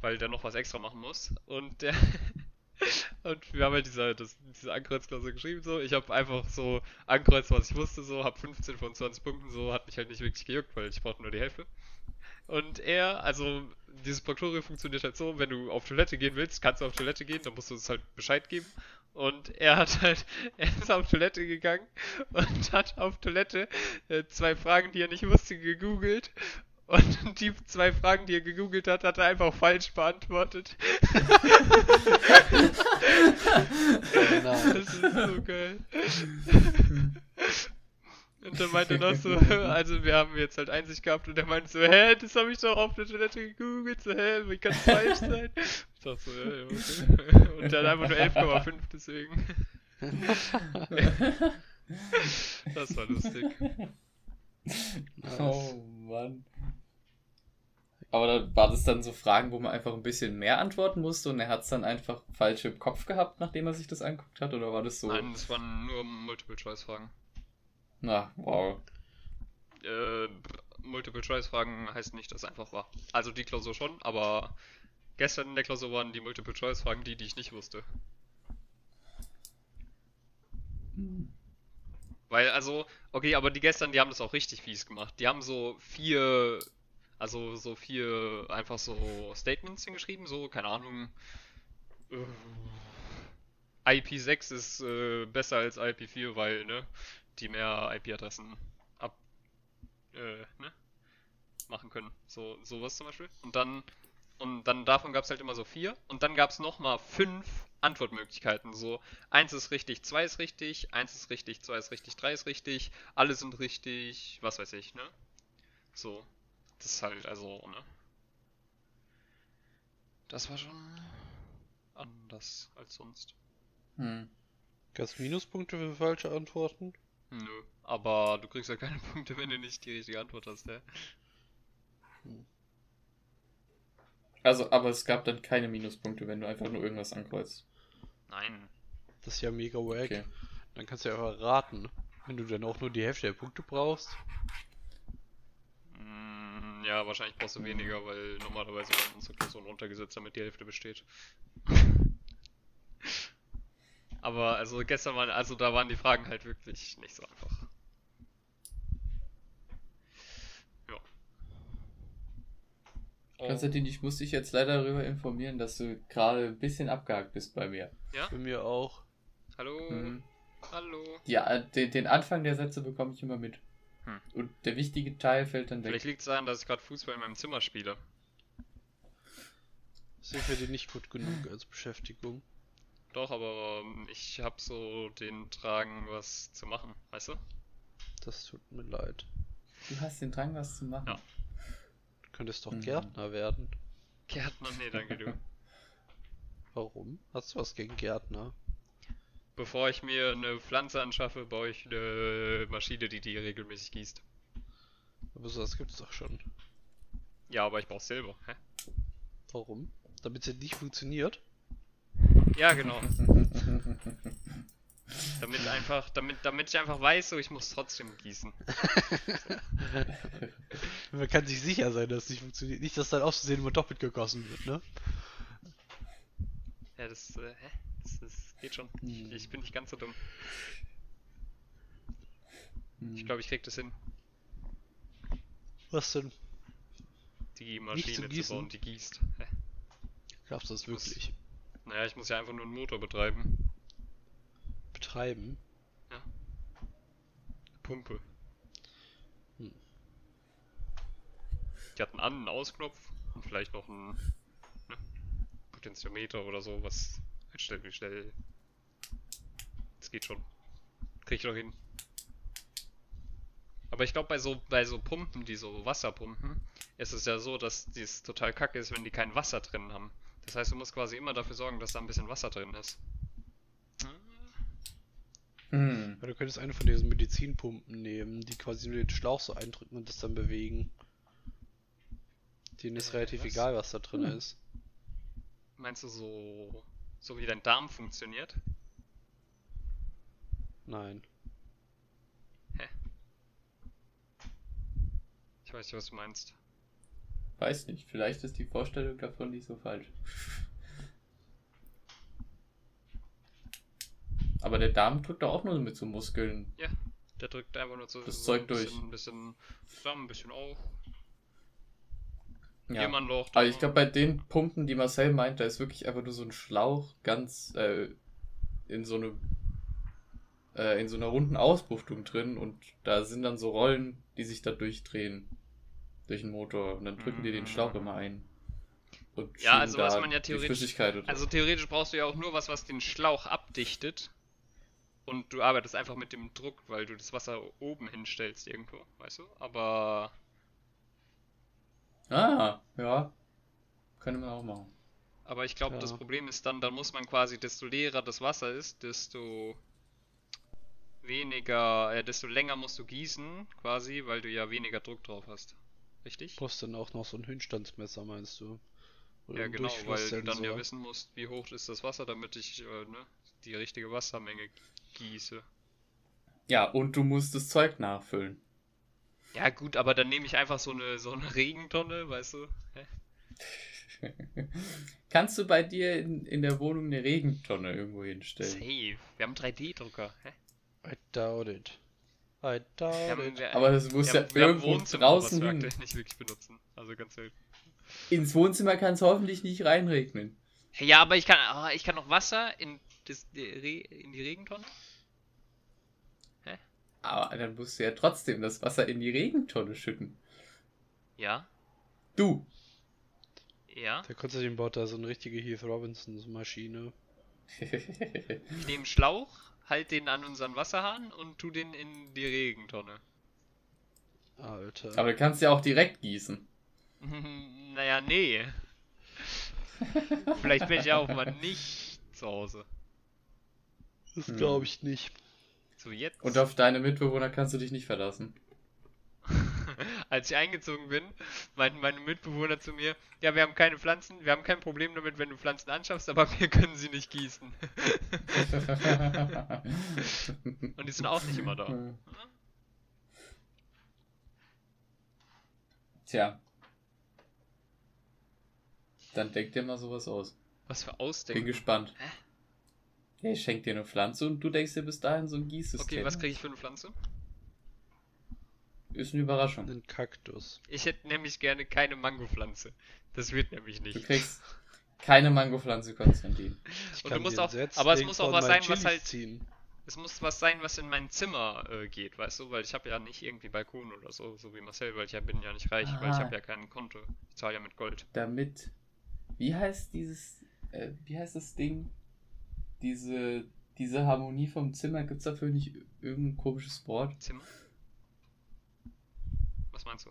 Weil der noch was extra machen muss. Und der, <laughs> und wir haben halt diese, das, diese Ankreuzklausur geschrieben so. Ich habe einfach so ankreuzt, was ich wusste, so, hab 15 von 20 Punkten, so, hat mich halt nicht wirklich gejuckt, weil ich brauchte nur die Hälfte. Und er, also, dieses Proctorio funktioniert halt so, wenn du auf Toilette gehen willst, kannst du auf Toilette gehen, dann musst du uns halt Bescheid geben. Und er hat halt, <laughs> er ist auf Toilette gegangen und hat auf Toilette äh, zwei Fragen, die er nicht wusste, gegoogelt. Und <laughs> die zwei Fragen, die er gegoogelt hat, hat er einfach falsch beantwortet. <laughs> Das ist so geil. Und dann meinte er noch so, also wir haben jetzt halt Einsicht gehabt und er meinte so, hä, das habe ich doch auf der Toilette gegoogelt, so, hä, wie kann es falsch sein? Ich dachte so, ja, ja, okay. <laughs> Und dann einfach nur 11,5 deswegen. <laughs> Das war lustig. Nice. Oh Mann. Aber da war das dann so Fragen, wo man einfach ein bisschen mehr antworten musste und er hat es dann einfach falsch im Kopf gehabt, nachdem er sich das angeguckt hat? Oder war das so? Nein, das waren nur Multiple-Choice-Fragen. Na, wow. Äh, Multiple-Choice-Fragen heißt nicht, dass es einfach war. Also die Klausur schon, aber gestern in der Klausur waren die Multiple-Choice-Fragen die, die ich nicht wusste. Weil, also, okay, aber die gestern, die haben das auch richtig fies gemacht. Die haben so vier, also so vier einfach so Statements hingeschrieben, so, keine Ahnung. Äh, IP6 ist äh, besser als IP4, weil, ne, die mehr IP-Adressen ab, äh, ne? Machen können. So, sowas zum Beispiel. Und dann, und dann davon gab es halt immer so vier. Und dann gab es nochmal fünf Antwortmöglichkeiten. So, eins ist richtig, zwei ist richtig, eins ist richtig, zwei ist richtig, drei ist richtig, alle sind richtig, was weiß ich, ne? So. Das ist halt, also, ne? Das war schon anders als sonst. Hm. Es Minuspunkte für falsche Antworten? Nö. Aber du kriegst ja keine <laughs> Punkte, wenn du nicht die richtige Antwort hast, ne? Also, aber es gab dann keine Minuspunkte, wenn du einfach nur irgendwas ankreuzt. Nein. Das ist ja mega wack. Okay. Dann kannst du ja einfach raten. Wenn du dann auch nur die Hälfte der Punkte brauchst. Mm, ja, wahrscheinlich brauchst du weniger, weil normalerweise werden unsere Klausuren runtergesetzt, damit die Hälfte besteht. <laughs> Aber also gestern waren, also da waren die Fragen halt wirklich nicht so einfach. Ja. Oh, Konstantin, ich muss dich jetzt leider darüber informieren, dass du gerade ein bisschen abgehakt bist bei mir. ja? Bei mir auch. Hallo? Mhm. Hallo? Ja, den, den Anfang der Sätze bekomme ich immer mit. Hm. Und der wichtige Teil fällt dann weg. Vielleicht liegt es daran, dass ich gerade Fußball in meinem Zimmer spiele. Das ist für die nicht gut genug als Beschäftigung. Doch, aber ähm, ich hab so den Drang, was zu machen, weißt du? Das tut mir leid. Du hast den Drang, was zu machen. Ja. Du könntest doch Mhm. Gärtner werden. Gärtner, nee, danke du. <laughs> Warum? Hast du was gegen Gärtner? Bevor ich mir eine Pflanze anschaffe, baue ich eine Maschine, die die regelmäßig gießt. Aber sowas gibt's doch schon. Ja, aber ich brauche selber. Hä? Warum? Damit sie nicht funktioniert? Ja, genau. <laughs> Damit einfach, damit, damit ich einfach weiß, so ich muss trotzdem gießen. <laughs> Man kann sich sicher sein, dass es nicht funktioniert. Nicht, dass dann auszusehen immer doppelt gegossen wird, ne? Ja, das, äh, hä? Das, das geht schon. Ich, ich bin nicht ganz so dumm. Ich glaube, ich krieg das hin, Was denn? die Maschine zu zu, bauen, die gießt. Hä? Glaubst du das muss- wirklich? Naja, ich muss ja einfach nur einen Motor betreiben. Betreiben? Pumpe. Hm. Die hat einen An- und Ausknopf und vielleicht noch einen ne, Potentiometer oder so, was einstellt, wie schnell. Das geht schon. Krieg ich doch hin. Aber ich glaube, bei so, bei so Pumpen, die so Wasserpumpen, ist es ja so, dass dies total kacke ist, wenn die kein Wasser drin haben. Das heißt, du musst quasi immer dafür sorgen, dass da ein bisschen Wasser drin ist. Hm. Ja, du könntest eine von diesen Medizinpumpen nehmen, die quasi nur den Schlauch so eindrücken und das dann bewegen. Denen ist Äh, relativ was? egal, was da drin Hm. ist. Meinst du so, so wie dein Darm funktioniert? Nein. Ich weiß nicht, was du meinst. Weiß nicht, vielleicht ist die Vorstellung davon nicht so falsch. Aber der Darm drückt doch auch nur mit so Muskeln. Der drückt einfach nur so, Das so Zeug ein bisschen, durch. ein bisschen zusammen, ein bisschen auf. Ja. Loch. Aber ich glaube, bei den Pumpen, die Marcel meint, da ist wirklich einfach nur so ein Schlauch ganz äh, in so eine äh, in so einer runden Ausbuchtung drin und da sind dann so Rollen, die sich da durchdrehen durch den Motor und dann drücken die den Schlauch immer ein. Und Ja, also was man ja theoretisch- Also theoretisch brauchst du ja auch nur was, was den Schlauch abdichtet. Und du arbeitest einfach mit dem Druck, weil du das Wasser oben hinstellst irgendwo, weißt du? Aber Ah, ja. Könnte man auch machen. Aber ich glaube, Ja. das Problem ist dann, dann muss man quasi, desto leerer das Wasser ist, desto weniger, äh, desto länger musst du gießen, quasi, weil du ja weniger Druck drauf hast. Richtig? Du brauchst dann auch noch so ein Höhenstandsmesser, meinst du? Oder Ja, genau, weil du dann ja wissen musst, wie hoch ist das Wasser, damit ich äh, ne, die richtige Wassermenge gieße. Ja, und du musst das Zeug nachfüllen. Ja, gut, aber dann nehme ich einfach so eine, so eine Regentonne, weißt du? <laughs> Kannst du bei dir in, in der Wohnung eine Regentonne irgendwo hinstellen? Safe. Wir haben 3D-Drucker. Hä? I doubt it. I doubt Wir haben, it. wir, Aber das muss wir ja haben, wir irgendwo Wohnzimmer, draußen was wir hin. aktuell nicht wirklich benutzen. Also ganz selten. Ins Wohnzimmer kann es hoffentlich nicht reinregnen. Ja, aber ich kann, ah, ich kann noch Wasser in, das, in die Regentonne. Aber aber dann musst du ja trotzdem das Wasser in die Regentonne schütten. Ja? Du. Ja? Der Konstantin baut da so eine richtige Heath Robinsons Maschine. Ich <laughs> nehme Schlauch, halt den an unseren Wasserhahn und tu den in die Regentonne. Alter. aber du kannst ja auch direkt gießen. <laughs> naja, nee. <laughs> Vielleicht bin ich ja auch mal nicht zu Hause. Das Hm. glaube ich nicht. So jetzt. Und auf deine Mitbewohner kannst du dich nicht verlassen. <laughs> Als ich eingezogen bin, meinten meine Mitbewohner zu mir, ja, wir haben keine Pflanzen, wir haben kein Problem damit, wenn du Pflanzen anschaffst, aber <laughs> wir können sie nicht gießen. <laughs> Und die sind auch nicht immer da. Tja. Dann denk dir mal sowas aus. Was für Bin Ausdenken. gespannt. Ja, ich schenk dir eine Pflanze und du denkst dir bis dahin so ein Gießsystem. Okay, was kriege ich für eine Pflanze? Ist eine Überraschung. Ein Kaktus. Ich hätte nämlich gerne keine Mangopflanze. Das wird nämlich Du nicht. kriegst keine Mangopflanze, Konstantin. Ich Und du musst auch- aber es muss auch was sein, was Chilis halt- Ziehen. Es muss was sein, was in mein Zimmer äh, geht, weißt du? Weil ich habe ja nicht irgendwie Balkon oder so, so wie Marcel, weil ich ja bin ja nicht reich, weil ich Aha. habe ja kein Konto. Ich zahle ja mit Gold. Damit. Wie heißt dieses. Äh, wie heißt das Ding? Diese. Diese Harmonie vom Zimmer, gibt's dafür nicht irgendein komisches Wort? Zimmer? Was meinst du?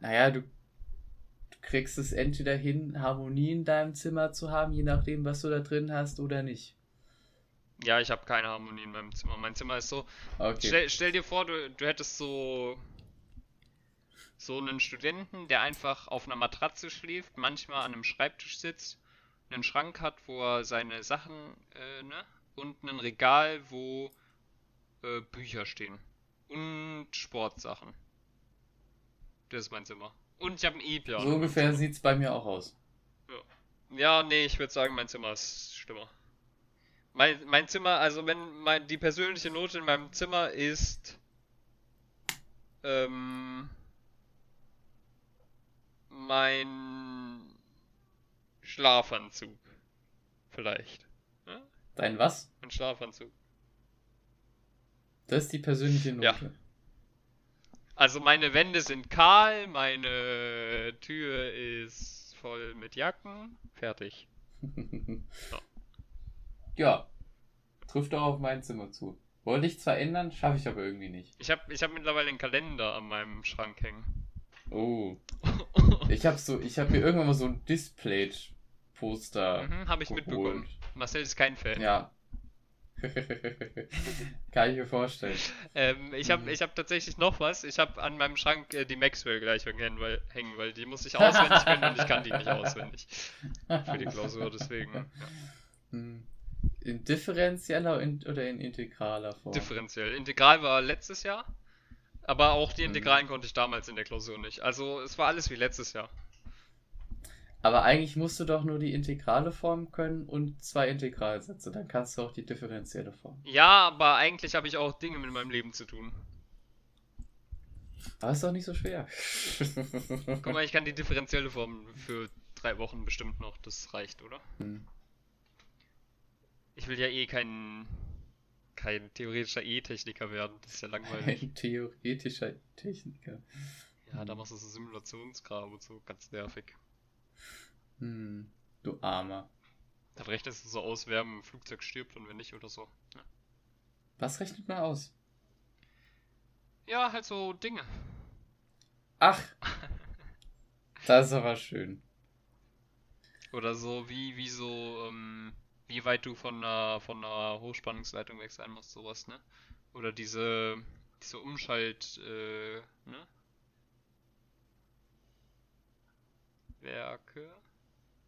Naja, du, du kriegst es entweder hin, Harmonie in deinem Zimmer zu haben, je nachdem, was du da drin hast oder nicht. Ja, ich habe keine Harmonie in meinem Zimmer. Mein Zimmer ist so. Okay. Stell, stell dir vor, du, du hättest so. So einen Studenten, der einfach auf einer Matratze schläft, manchmal an einem Schreibtisch sitzt, einen Schrank hat, wo er seine Sachen, äh, ne? Und ein Regal, wo äh, Bücher stehen. Und Sportsachen. Das ist mein Zimmer. Und ich habe ein E-Piano. so ungefähr sieht's bei mir auch aus. Ja, nee, ich würde sagen, mein Zimmer ist schlimmer. Mein, mein Zimmer, also wenn mein, die persönliche Note in meinem Zimmer ist ähm, mein Schlafanzug. Vielleicht. Dein was? Mein Schlafanzug. Das ist die persönliche Ja. Note. Also meine Wände sind kahl, meine Tür ist voll mit Jacken. Fertig. <laughs> ja. Trifft auch auf mein Zimmer zu. Wollte ich zwar ändern, schaffe ich aber irgendwie nicht. Ich habe ich hab mittlerweile einen Kalender an meinem Schrank hängen. Oh. <laughs> Ich habe so, ich habe mir irgendwann mal so ein Display-Poster Mhm, habe ich geholt. mitbekommen. Marcel ist kein Fan. Ja. <laughs> Kann ich mir vorstellen. Ähm, ich habe Mhm. ich hab tatsächlich noch was. Ich habe an meinem Schrank äh, die Maxwell-Gleichung hängen weil, hängen, weil die muss ich auswendig können und ich kann die nicht auswendig. Für die Klausur, deswegen. Ja. Hm. In differenzieller in, oder in integraler Form? Differenziell. Integral war letztes Jahr, aber auch die Mhm. Integralen konnte ich damals in der Klausur nicht. Also es war alles wie letztes Jahr. Aber eigentlich musst du doch nur die integrale Form können und zwei Integralsätze. Dann kannst du auch die differenzielle Form. Ja, aber eigentlich habe ich auch Dinge mit meinem Leben zu tun. Aber ist doch nicht so schwer. <laughs> Guck mal, ich kann die differenzielle Form für drei Wochen bestimmt noch. Das reicht, oder? Hm. Ich will ja eh kein, kein theoretischer E-Techniker werden. Das ist ja langweilig. Ein theoretischer Techniker. Ja, da machst du so Simulationskram und so, ganz nervig. Hm. Du Armer. Dann rechnest du so aus, wer im Flugzeug stirbt und wenn nicht oder so. Ja, Was rechnet man aus? ja halt so Dinge. Ach. <laughs> Das ist aber schön. Oder so, wie, wie so, ähm, wie weit du von einer, von einer Hochspannungsleitung weg sein musst, sowas, ne? Oder diese, diese Umschalt, äh, ne? Werke,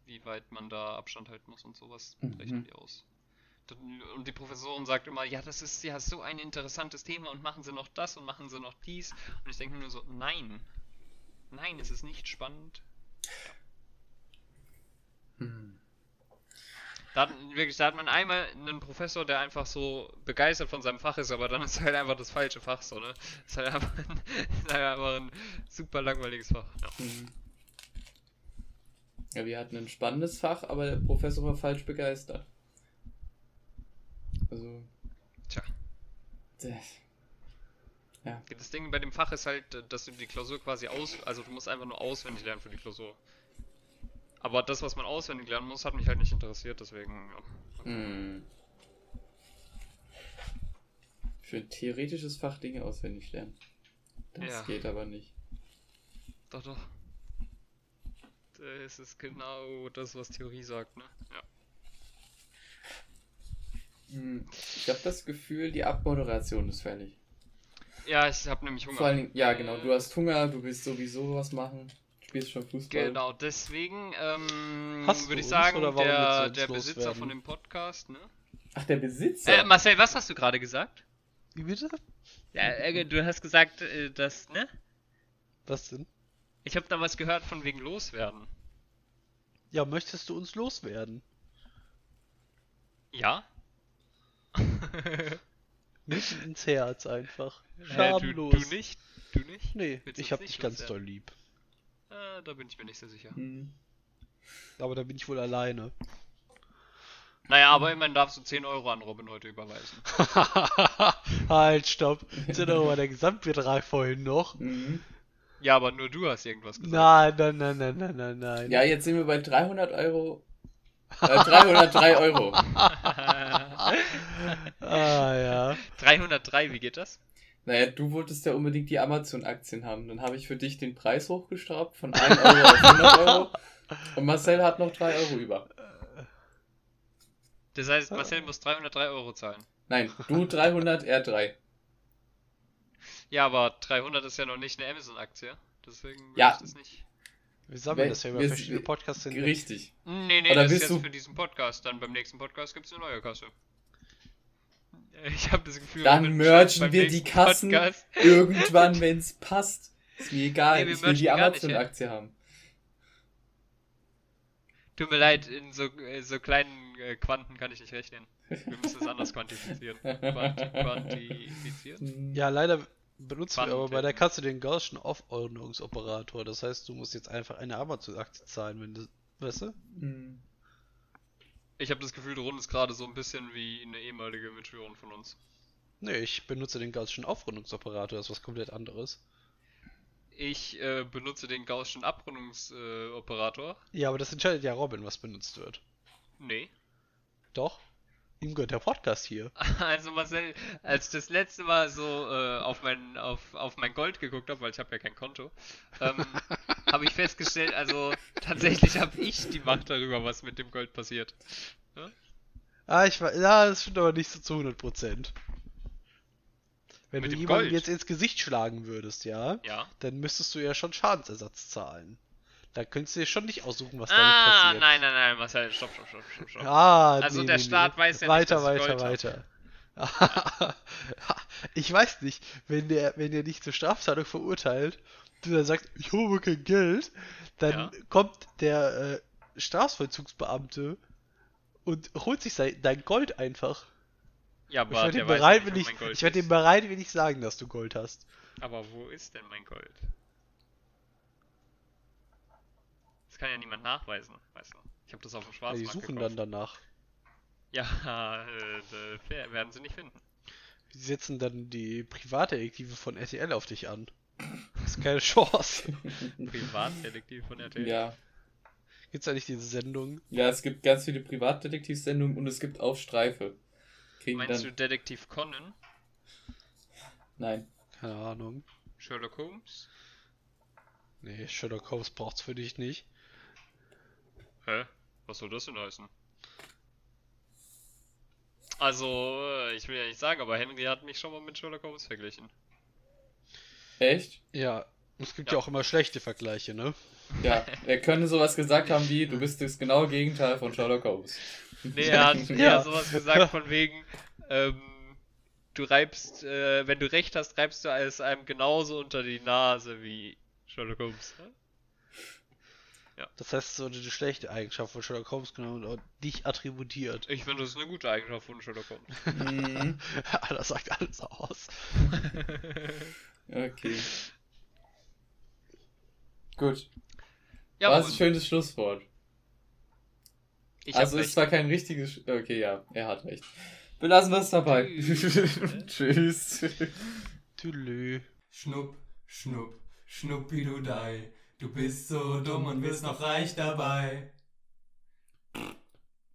wie weit man da Abstand halten muss und sowas, Mhm. rechnen die aus. Und die Professorin sagt immer, ja, das ist ja so ein interessantes Thema und machen Sie noch das und machen Sie noch dies. Und ich denke mir nur so, nein. Nein, es ist nicht spannend. Hm. Da hat, wirklich, da hat man einmal einen Professor, der einfach so begeistert von seinem Fach ist, aber dann ist halt einfach das falsche Fach so, ne? Ist halt einfach ein, <laughs> ist halt einfach ein super langweiliges Fach. Ja. Hm. Ja, wir hatten ein spannendes Fach, aber der Professor war falsch begeistert. Also, Das Ding bei dem Fach ist halt, dass du die Klausur quasi aus, also du musst einfach nur auswendig lernen für die Klausur. Aber das, was man auswendig lernen muss, hat mich halt nicht interessiert, deswegen. Ja. Hm. Für ein theoretisches Fach Dinge auswendig lernen. Das Ja. geht aber nicht. Doch, doch. Das ist genau das, was Theorie sagt, ne? Ja. Hm. Ich habe das Gefühl, die Abmoderation ist fällig. Ja, ich habe nämlich Hunger. Vor allen Dingen, ja genau, Äh, du hast Hunger, du willst sowieso was machen, spielst schon Fußball. Genau, deswegen ähm, Hast du würde ich sagen, der, der Besitzer loswerden? von dem Podcast, ne? Ach, der Besitzer? Äh, Marcel, was hast du gerade gesagt? Wie bitte? Ja, äh, du hast gesagt, äh, dass, ne? Was denn? Ich habe da was gehört von wegen Loswerden. Ja, möchtest du uns loswerden? Ja? <laughs> Mitten ins Herz einfach. Hä, du, Schamlos. du nicht? Du nicht? Nee, Willst du ich hab nicht dich ganz loswerden? doll lieb. Äh, da bin ich mir nicht so sicher. Hm. Aber da bin ich wohl alleine. Naja, aber immerhin darfst du 10 Euro an Robin heute überweisen. <laughs> halt, stopp. Sind doch mal der Gesamtbetrag vorhin noch. Mhm. Ja, aber nur du hast irgendwas gesagt. Nein, nein, nein, nein, nein, nein, nein. Ja, jetzt sind wir bei 300 Euro. Äh, 303 Euro. <laughs> Ah, ja. 303, wie geht das? Naja, du wolltest ja unbedingt die Amazon-Aktien haben. Dann habe ich für dich den Preis hochgestraubt von 1 Euro auf 100 Euro. Und Marcel hat noch 3 Euro über. Das heißt, Marcel muss 303 Euro zahlen. Nein, du 300, er 3. Ja, aber 300 ist ja noch nicht eine Amazon-Aktie. Deswegen Ja. ich das nicht. Wir sammeln Wer- das ja über wir- verschiedene Podcasts hinweg. Richtig. Nee, nee, Oder das ist jetzt du- für diesen Podcast. Dann beim nächsten Podcast gibt es eine neue Kasse. <laughs> Ich habe das Gefühl, Dann mergen wir die Kassen. Podcast. <laughs> Irgendwann, wenn es passt. Ist mir egal. Nee, wir ich will die Amazon-Aktie haben. Tut mir leid, in so, äh, so kleinen äh, Quanten kann ich nicht rechnen. Wir müssen es anders <laughs> quantifizieren. Quanti quantifizieren? Hm. Ja, leider benutzen wir aber bei der. Kasse den Gaußschen Aufordnungsoperator. Das heißt, du musst jetzt einfach eine Amazon-Aktie zahlen, wenn du. Weißt du? Hm. Ich habe das Gefühl, du rundest gerade so ein bisschen wie eine ehemalige Mitschülerin von uns. Nee, ich benutze den Gaußschen Aufrundungsoperator, das ist was komplett anderes. Ich äh, benutze den Gaußschen Abrundungsoperator. Äh. Ja, aber das entscheidet ja Robin, was benutzt wird. nee. Doch. Ihm gehört der Podcast hier. <laughs> Also Marcel, als ich das letzte Mal so äh, auf, mein, auf, auf mein Gold geguckt habe, weil ich habe ja kein Konto, ähm, <laughs> habe ich festgestellt, also tatsächlich habe ich die Macht darüber, was mit dem Gold passiert. Ah, ich war. Ja, das stimmt aber nicht so zu 100%. Wenn Mit du dem jemanden Gold? jetzt ins Gesicht schlagen würdest, ja, Ja. dann müsstest du ja schon Schadensersatz zahlen. Da könntest du dir schon nicht aussuchen, was ah, damit passiert. nein, nein, nein, Marcel, stopp, stopp, stopp, stopp, stopp. Ah, Also nee, der nee, Staat nee. weiß ja nicht, weiter, dass ich weiter, Gold weiter. <laughs> ich weiß nicht, wenn der, wenn der dich zur Strafzahlung verurteilt, du dann sagst, ich habe kein Geld, dann Ja. kommt der äh, Strafvollzugsbeamte und holt sich sein, dein Gold einfach. Ja, Ich aber werde ihm nicht, Gold ich werde ihm bereitwillig sagen, dass du Gold hast. Aber wo ist denn mein Gold? Das kann ja niemand nachweisen, weißt du. Ich habe das auf dem Ja, Schwarzmarkt die suchen gekauft. dann danach. Ja, äh, äh, werden sie nicht finden. Die setzen dann die Privatdetektive von RTL auf dich an. Das ist keine Chance. <laughs> Privatdetektiv von RTL. Ja. Gibt's da nicht diese Sendung? ja, es gibt ganz viele Privatdetektivsendungen und es gibt auch Streife. Kriegen Meinst du dann. Detektiv Conan? Nein. Keine Ahnung. Sherlock Holmes? Nee, Sherlock Holmes braucht's für dich nicht. Hä? Was soll das denn heißen? Also, äh, ich will ja nicht sagen, aber Henry hat mich schon mal mit Sherlock Holmes verglichen. Echt? Ja, es gibt Ja. ja. auch immer schlechte Vergleiche, ne? Ja. Er könnte sowas gesagt haben wie, du bist das genaue Gegenteil von Sherlock Holmes. Nee, er hat <laughs> Ja. eher sowas gesagt von wegen, ähm, du reibst, äh, wenn du recht hast, reibst du es einem genauso unter die Nase wie Sherlock Holmes. ne? Das heißt, so eine schlechte Eigenschaft von Sherlock Holmes genau dich attributiert. Ich finde, das ist eine gute Eigenschaft von Sherlock Holmes. Mhm. <laughs> das sagt alles aus. <laughs> Okay. Gut. ja, Was ein schönes Schlusswort. Ich also es ist zwar kein richtiges. Sch okay, ja, er hat recht. Belassen wir es dabei. Tschüss. <laughs> Tschüss. Tülö. Schnupp, schnupp, schnuppidudei. Du bist so dumm und wirst noch reich dabei.